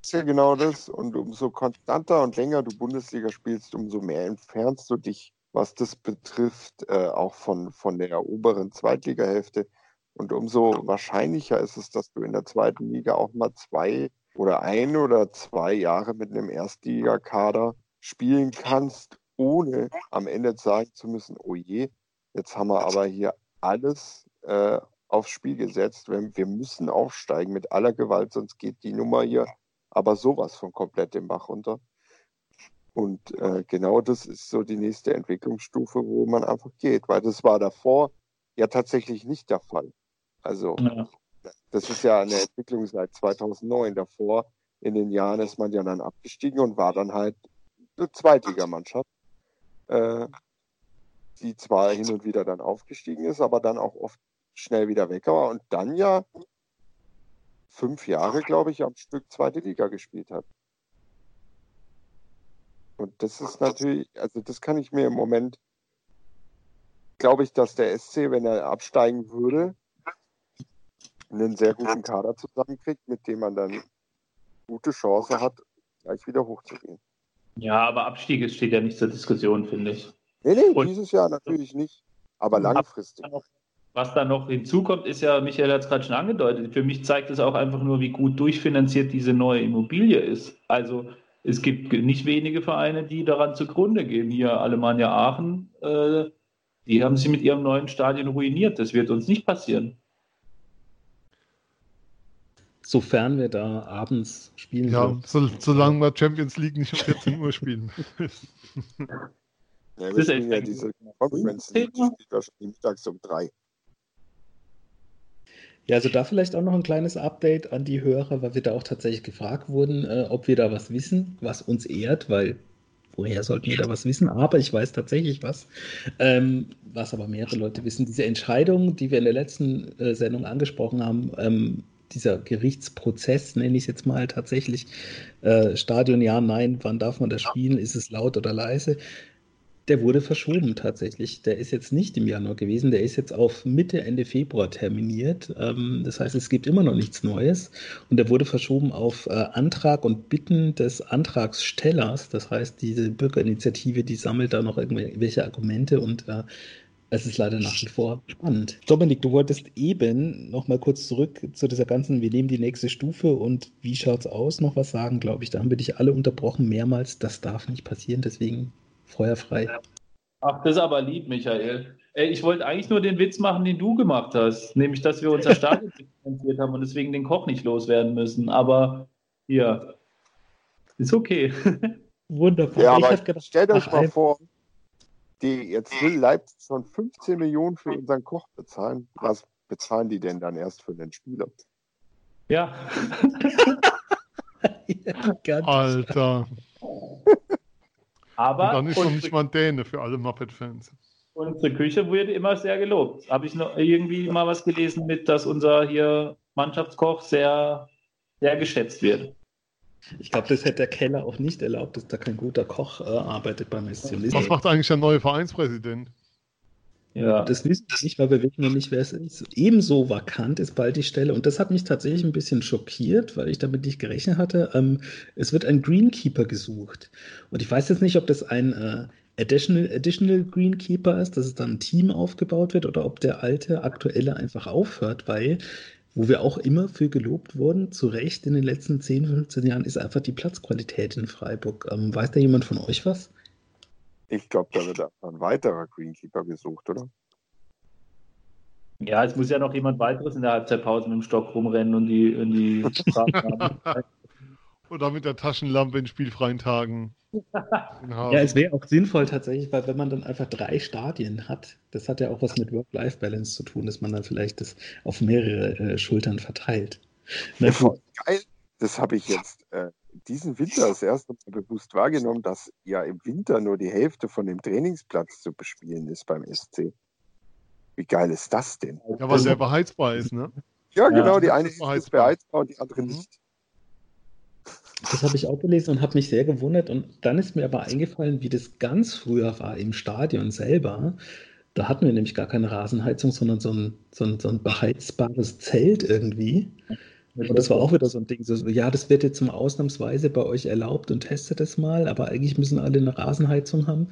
ist ja genau das. Und umso konstanter und länger du Bundesliga spielst, umso mehr entfernst du dich was das betrifft, äh, auch von, von der oberen Zweitligahälfte. Und umso wahrscheinlicher ist es, dass du in der zweiten Liga auch mal zwei oder ein oder zwei Jahre mit einem Erstligakader spielen kannst, ohne am Ende sagen zu müssen, oh je, jetzt haben wir aber hier alles äh, aufs Spiel gesetzt. Wir, wir müssen aufsteigen mit aller Gewalt, sonst geht die Nummer hier aber sowas von komplett den Bach runter. Und äh, genau das ist so die nächste Entwicklungsstufe, wo man einfach geht, weil das war davor ja tatsächlich nicht der Fall. Also ja. das ist ja eine Entwicklung seit 2009. Davor in den Jahren ist man ja dann abgestiegen und war dann halt eine Zweitligamannschaft, äh, die zwar hin und wieder dann aufgestiegen ist, aber dann auch oft schnell wieder weg war und dann ja fünf Jahre, glaube ich, am Stück zweite Liga gespielt hat. Und das ist natürlich, also das kann ich mir im Moment, glaube ich, dass der SC, wenn er absteigen würde, einen sehr guten Kader zusammenkriegt, mit dem man dann gute Chance hat, gleich wieder hochzugehen. Ja, aber Abstieg steht ja nicht zur Diskussion, finde ich. Nee, nee, Und dieses Jahr natürlich nicht, aber langfristig. Was da noch hinzukommt, ist ja, Michael hat es gerade schon angedeutet, für mich zeigt es auch einfach nur, wie gut durchfinanziert diese neue Immobilie ist. Also es gibt nicht wenige Vereine, die daran zugrunde gehen. Hier Alemannia Aachen, äh, die haben sie mit ihrem neuen Stadion ruiniert. Das wird uns nicht passieren. Sofern wir da abends spielen. Ja, so, solange wir Champions League nicht um 14 Uhr spielen. ja, wir das ist ja diese Conference League spielt wahrscheinlich mittags um drei. Ja, also da vielleicht auch noch ein kleines Update an die Hörer, weil wir da auch tatsächlich gefragt wurden, äh, ob wir da was wissen, was uns ehrt, weil woher sollten wir da was wissen? Aber ich weiß tatsächlich was, ähm, was aber mehrere Leute wissen. Diese Entscheidung, die wir in der letzten äh, Sendung angesprochen haben, ähm, dieser Gerichtsprozess, nenne ich es jetzt mal tatsächlich, äh, Stadion ja, nein, wann darf man das spielen, ist es laut oder leise, der wurde verschoben tatsächlich. Der ist jetzt nicht im Januar gewesen, der ist jetzt auf Mitte, Ende Februar terminiert. Ähm, das heißt, es gibt immer noch nichts Neues. Und der wurde verschoben auf äh, Antrag und Bitten des Antragstellers. Das heißt, diese Bürgerinitiative, die sammelt da noch irgendwelche Argumente und äh, es ist leider nach wie vor spannend. Dominik, du wolltest eben noch mal kurz zurück zu dieser ganzen, wir nehmen die nächste Stufe und wie schaut's aus, noch was sagen, glaube ich. Da haben wir dich alle unterbrochen mehrmals. Das darf nicht passieren, deswegen Feuerfrei. Ach, das ist aber lieb, Michael. Ey, ich wollte eigentlich nur den Witz machen, den du gemacht hast, nämlich, dass wir unser Stadion finanziert haben und deswegen den Koch nicht loswerden müssen. Aber hier, ist okay. Wunderbar. Ja, aber gedacht, stellt euch mal vor, die, jetzt will Leipzig schon 15 Millionen für unseren Koch bezahlen. Was bezahlen die denn dann erst für den Spieler? Ja. ja Alter. Aber und dann ist noch nicht mal ein Däne für alle Muppet-Fans. Unsere Küche wurde immer sehr gelobt. Habe ich noch irgendwie mal was gelesen mit, dass unser hier Mannschaftskoch sehr, sehr geschätzt wird. Ich glaube, das hätte der Keller auch nicht erlaubt, dass da kein guter Koch äh, arbeitet beim SC. Was macht eigentlich der neue Vereinspräsident? Ja. Das wissen wir nicht, weil wir wissen nicht, wer es ist. Ebenso vakant ist bald die Stelle. Und das hat mich tatsächlich ein bisschen schockiert, weil ich damit nicht gerechnet hatte. Ähm, es wird ein Greenkeeper gesucht. Und ich weiß jetzt nicht, ob das ein äh, Additional, Additional Greenkeeper ist, dass es dann ein Team aufgebaut wird oder ob der alte, aktuelle einfach aufhört, weil wo wir auch immer für gelobt wurden, zu Recht in den letzten 10, 15 Jahren, ist einfach die Platzqualität in Freiburg. Ähm, weiß da jemand von euch was? Ich glaube, da wird ein weiterer Greenkeeper gesucht, oder? Ja, es muss ja noch jemand weiteres in der Halbzeitpause mit dem Stock rumrennen und die, und die Oder mit der Taschenlampe in spielfreien Tagen. ja, es wäre auch sinnvoll tatsächlich, weil wenn man dann einfach drei Stadien hat, das hat ja auch was mit Work-Life-Balance zu tun, dass man dann vielleicht das auf mehrere äh, Schultern verteilt. Ja, geil, das habe ich jetzt äh, diesen Winter das erste Mal bewusst wahrgenommen, dass ja im Winter nur die Hälfte von dem Trainingsplatz zu bespielen ist beim SC. Wie geil ist das denn? Ja, weil der beheizbar ist, ne? Ja, genau, Ja, die eine ist ist beheizbar. beheizbar und die andere Mhm. nicht. Das habe ich auch gelesen und habe mich sehr gewundert. Und dann ist mir aber eingefallen, wie das ganz früher war im Stadion selber. Da hatten wir nämlich gar keine Rasenheizung, sondern so ein, so ein, so ein beheizbares Zelt irgendwie. Und das war auch wieder so ein Ding, so, ja, das wird jetzt mal ausnahmsweise bei euch erlaubt und testet es mal, aber eigentlich müssen alle eine Rasenheizung haben.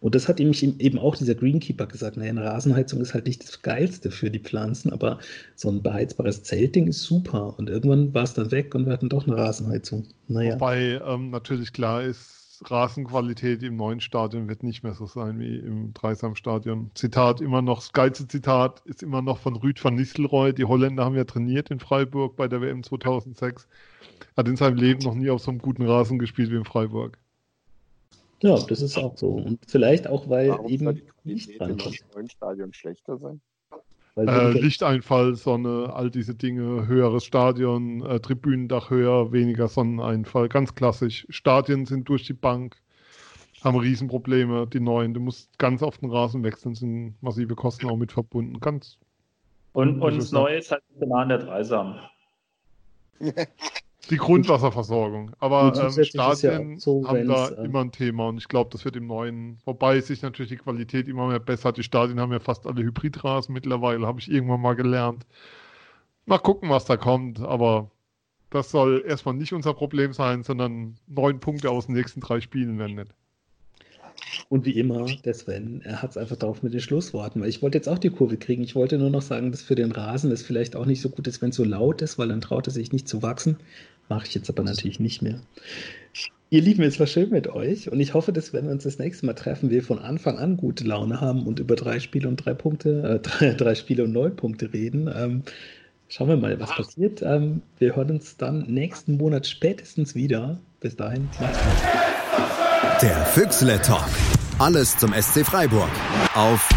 Und das hat nämlich eben auch dieser Greenkeeper gesagt, naja, eine Rasenheizung ist halt nicht das Geilste für die Pflanzen, aber so ein beheizbares Zeltding ist super. Und irgendwann war es dann weg und wir hatten doch eine Rasenheizung. Naja. Wobei ähm, natürlich klar ist, Rasenqualität im neuen Stadion wird nicht mehr so sein wie im Dreisamstadion. Zitat immer noch, das geilste Zitat ist immer noch von Rüd van Nistelrooy. Die Holländer haben ja trainiert in Freiburg bei der WM 2006. Hat in seinem Leben noch nie auf so einem guten Rasen gespielt wie in Freiburg. Ja, das ist auch so. Und vielleicht auch, weil Warum soll eben die nicht Qualität im neuen Stadion schlechter sein? Weil Äh, Lichteinfall, Sonne, all diese Dinge, höheres Stadion, äh, Tribünendach höher, weniger Sonneneinfall, ganz klassisch. Stadien sind durch die Bank, haben Riesenprobleme, die neuen. Du musst ganz auf den Rasen wechseln, sind massive Kosten auch mit verbunden. Ganz Und, und Das Neue ist halt an der Dreisam. die Grundwasserversorgung. Und Aber ähm, ja Stadien auch so, haben da äh, immer ein Thema und ich glaube, das wird im neuen, wobei sich natürlich die Qualität immer mehr bessert. Die Stadien haben ja fast alle Hybridrasen mittlerweile, habe ich irgendwann mal gelernt. Mal gucken, was da kommt, aber das soll erstmal nicht unser Problem sein, sondern neun Punkte aus den nächsten drei Spielen werden nicht. Und wie immer, der Sven, er hat es einfach drauf mit den Schlussworten, weil ich wollte jetzt auch die Kurve kriegen. Ich wollte nur noch sagen, dass für den Rasen es vielleicht auch nicht so gut ist, wenn es so laut ist, weil dann traut er sich nicht zu wachsen. Mache ich jetzt aber natürlich nicht mehr. Ihr Lieben, es war schön mit euch und ich hoffe, dass wenn wir uns das nächste Mal treffen, wir von Anfang an gute Laune haben und über drei Spiele und drei Punkte, äh, drei, drei Spiele und neun Punkte reden. Ähm, schauen wir mal, was passiert. Ähm, wir hören uns dann nächsten Monat spätestens wieder. Bis dahin, macht's gut. Der Füchsle Talk. Alles zum SC Freiburg. Auf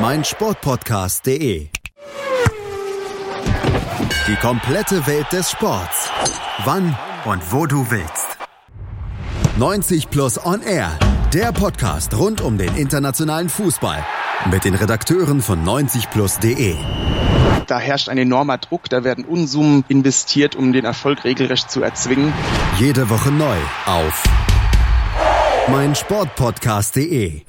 meinsportpodcast.de. Die komplette Welt des Sports. Wann und wo du willst. 90 Plus On Air. Der Podcast rund um den internationalen Fußball. Mit den Redakteuren von 90plus.de. Da herrscht ein enormer Druck, da werden Unsummen investiert, um den Erfolg regelrecht zu erzwingen. Jede Woche neu auf meinsportpodcast.de.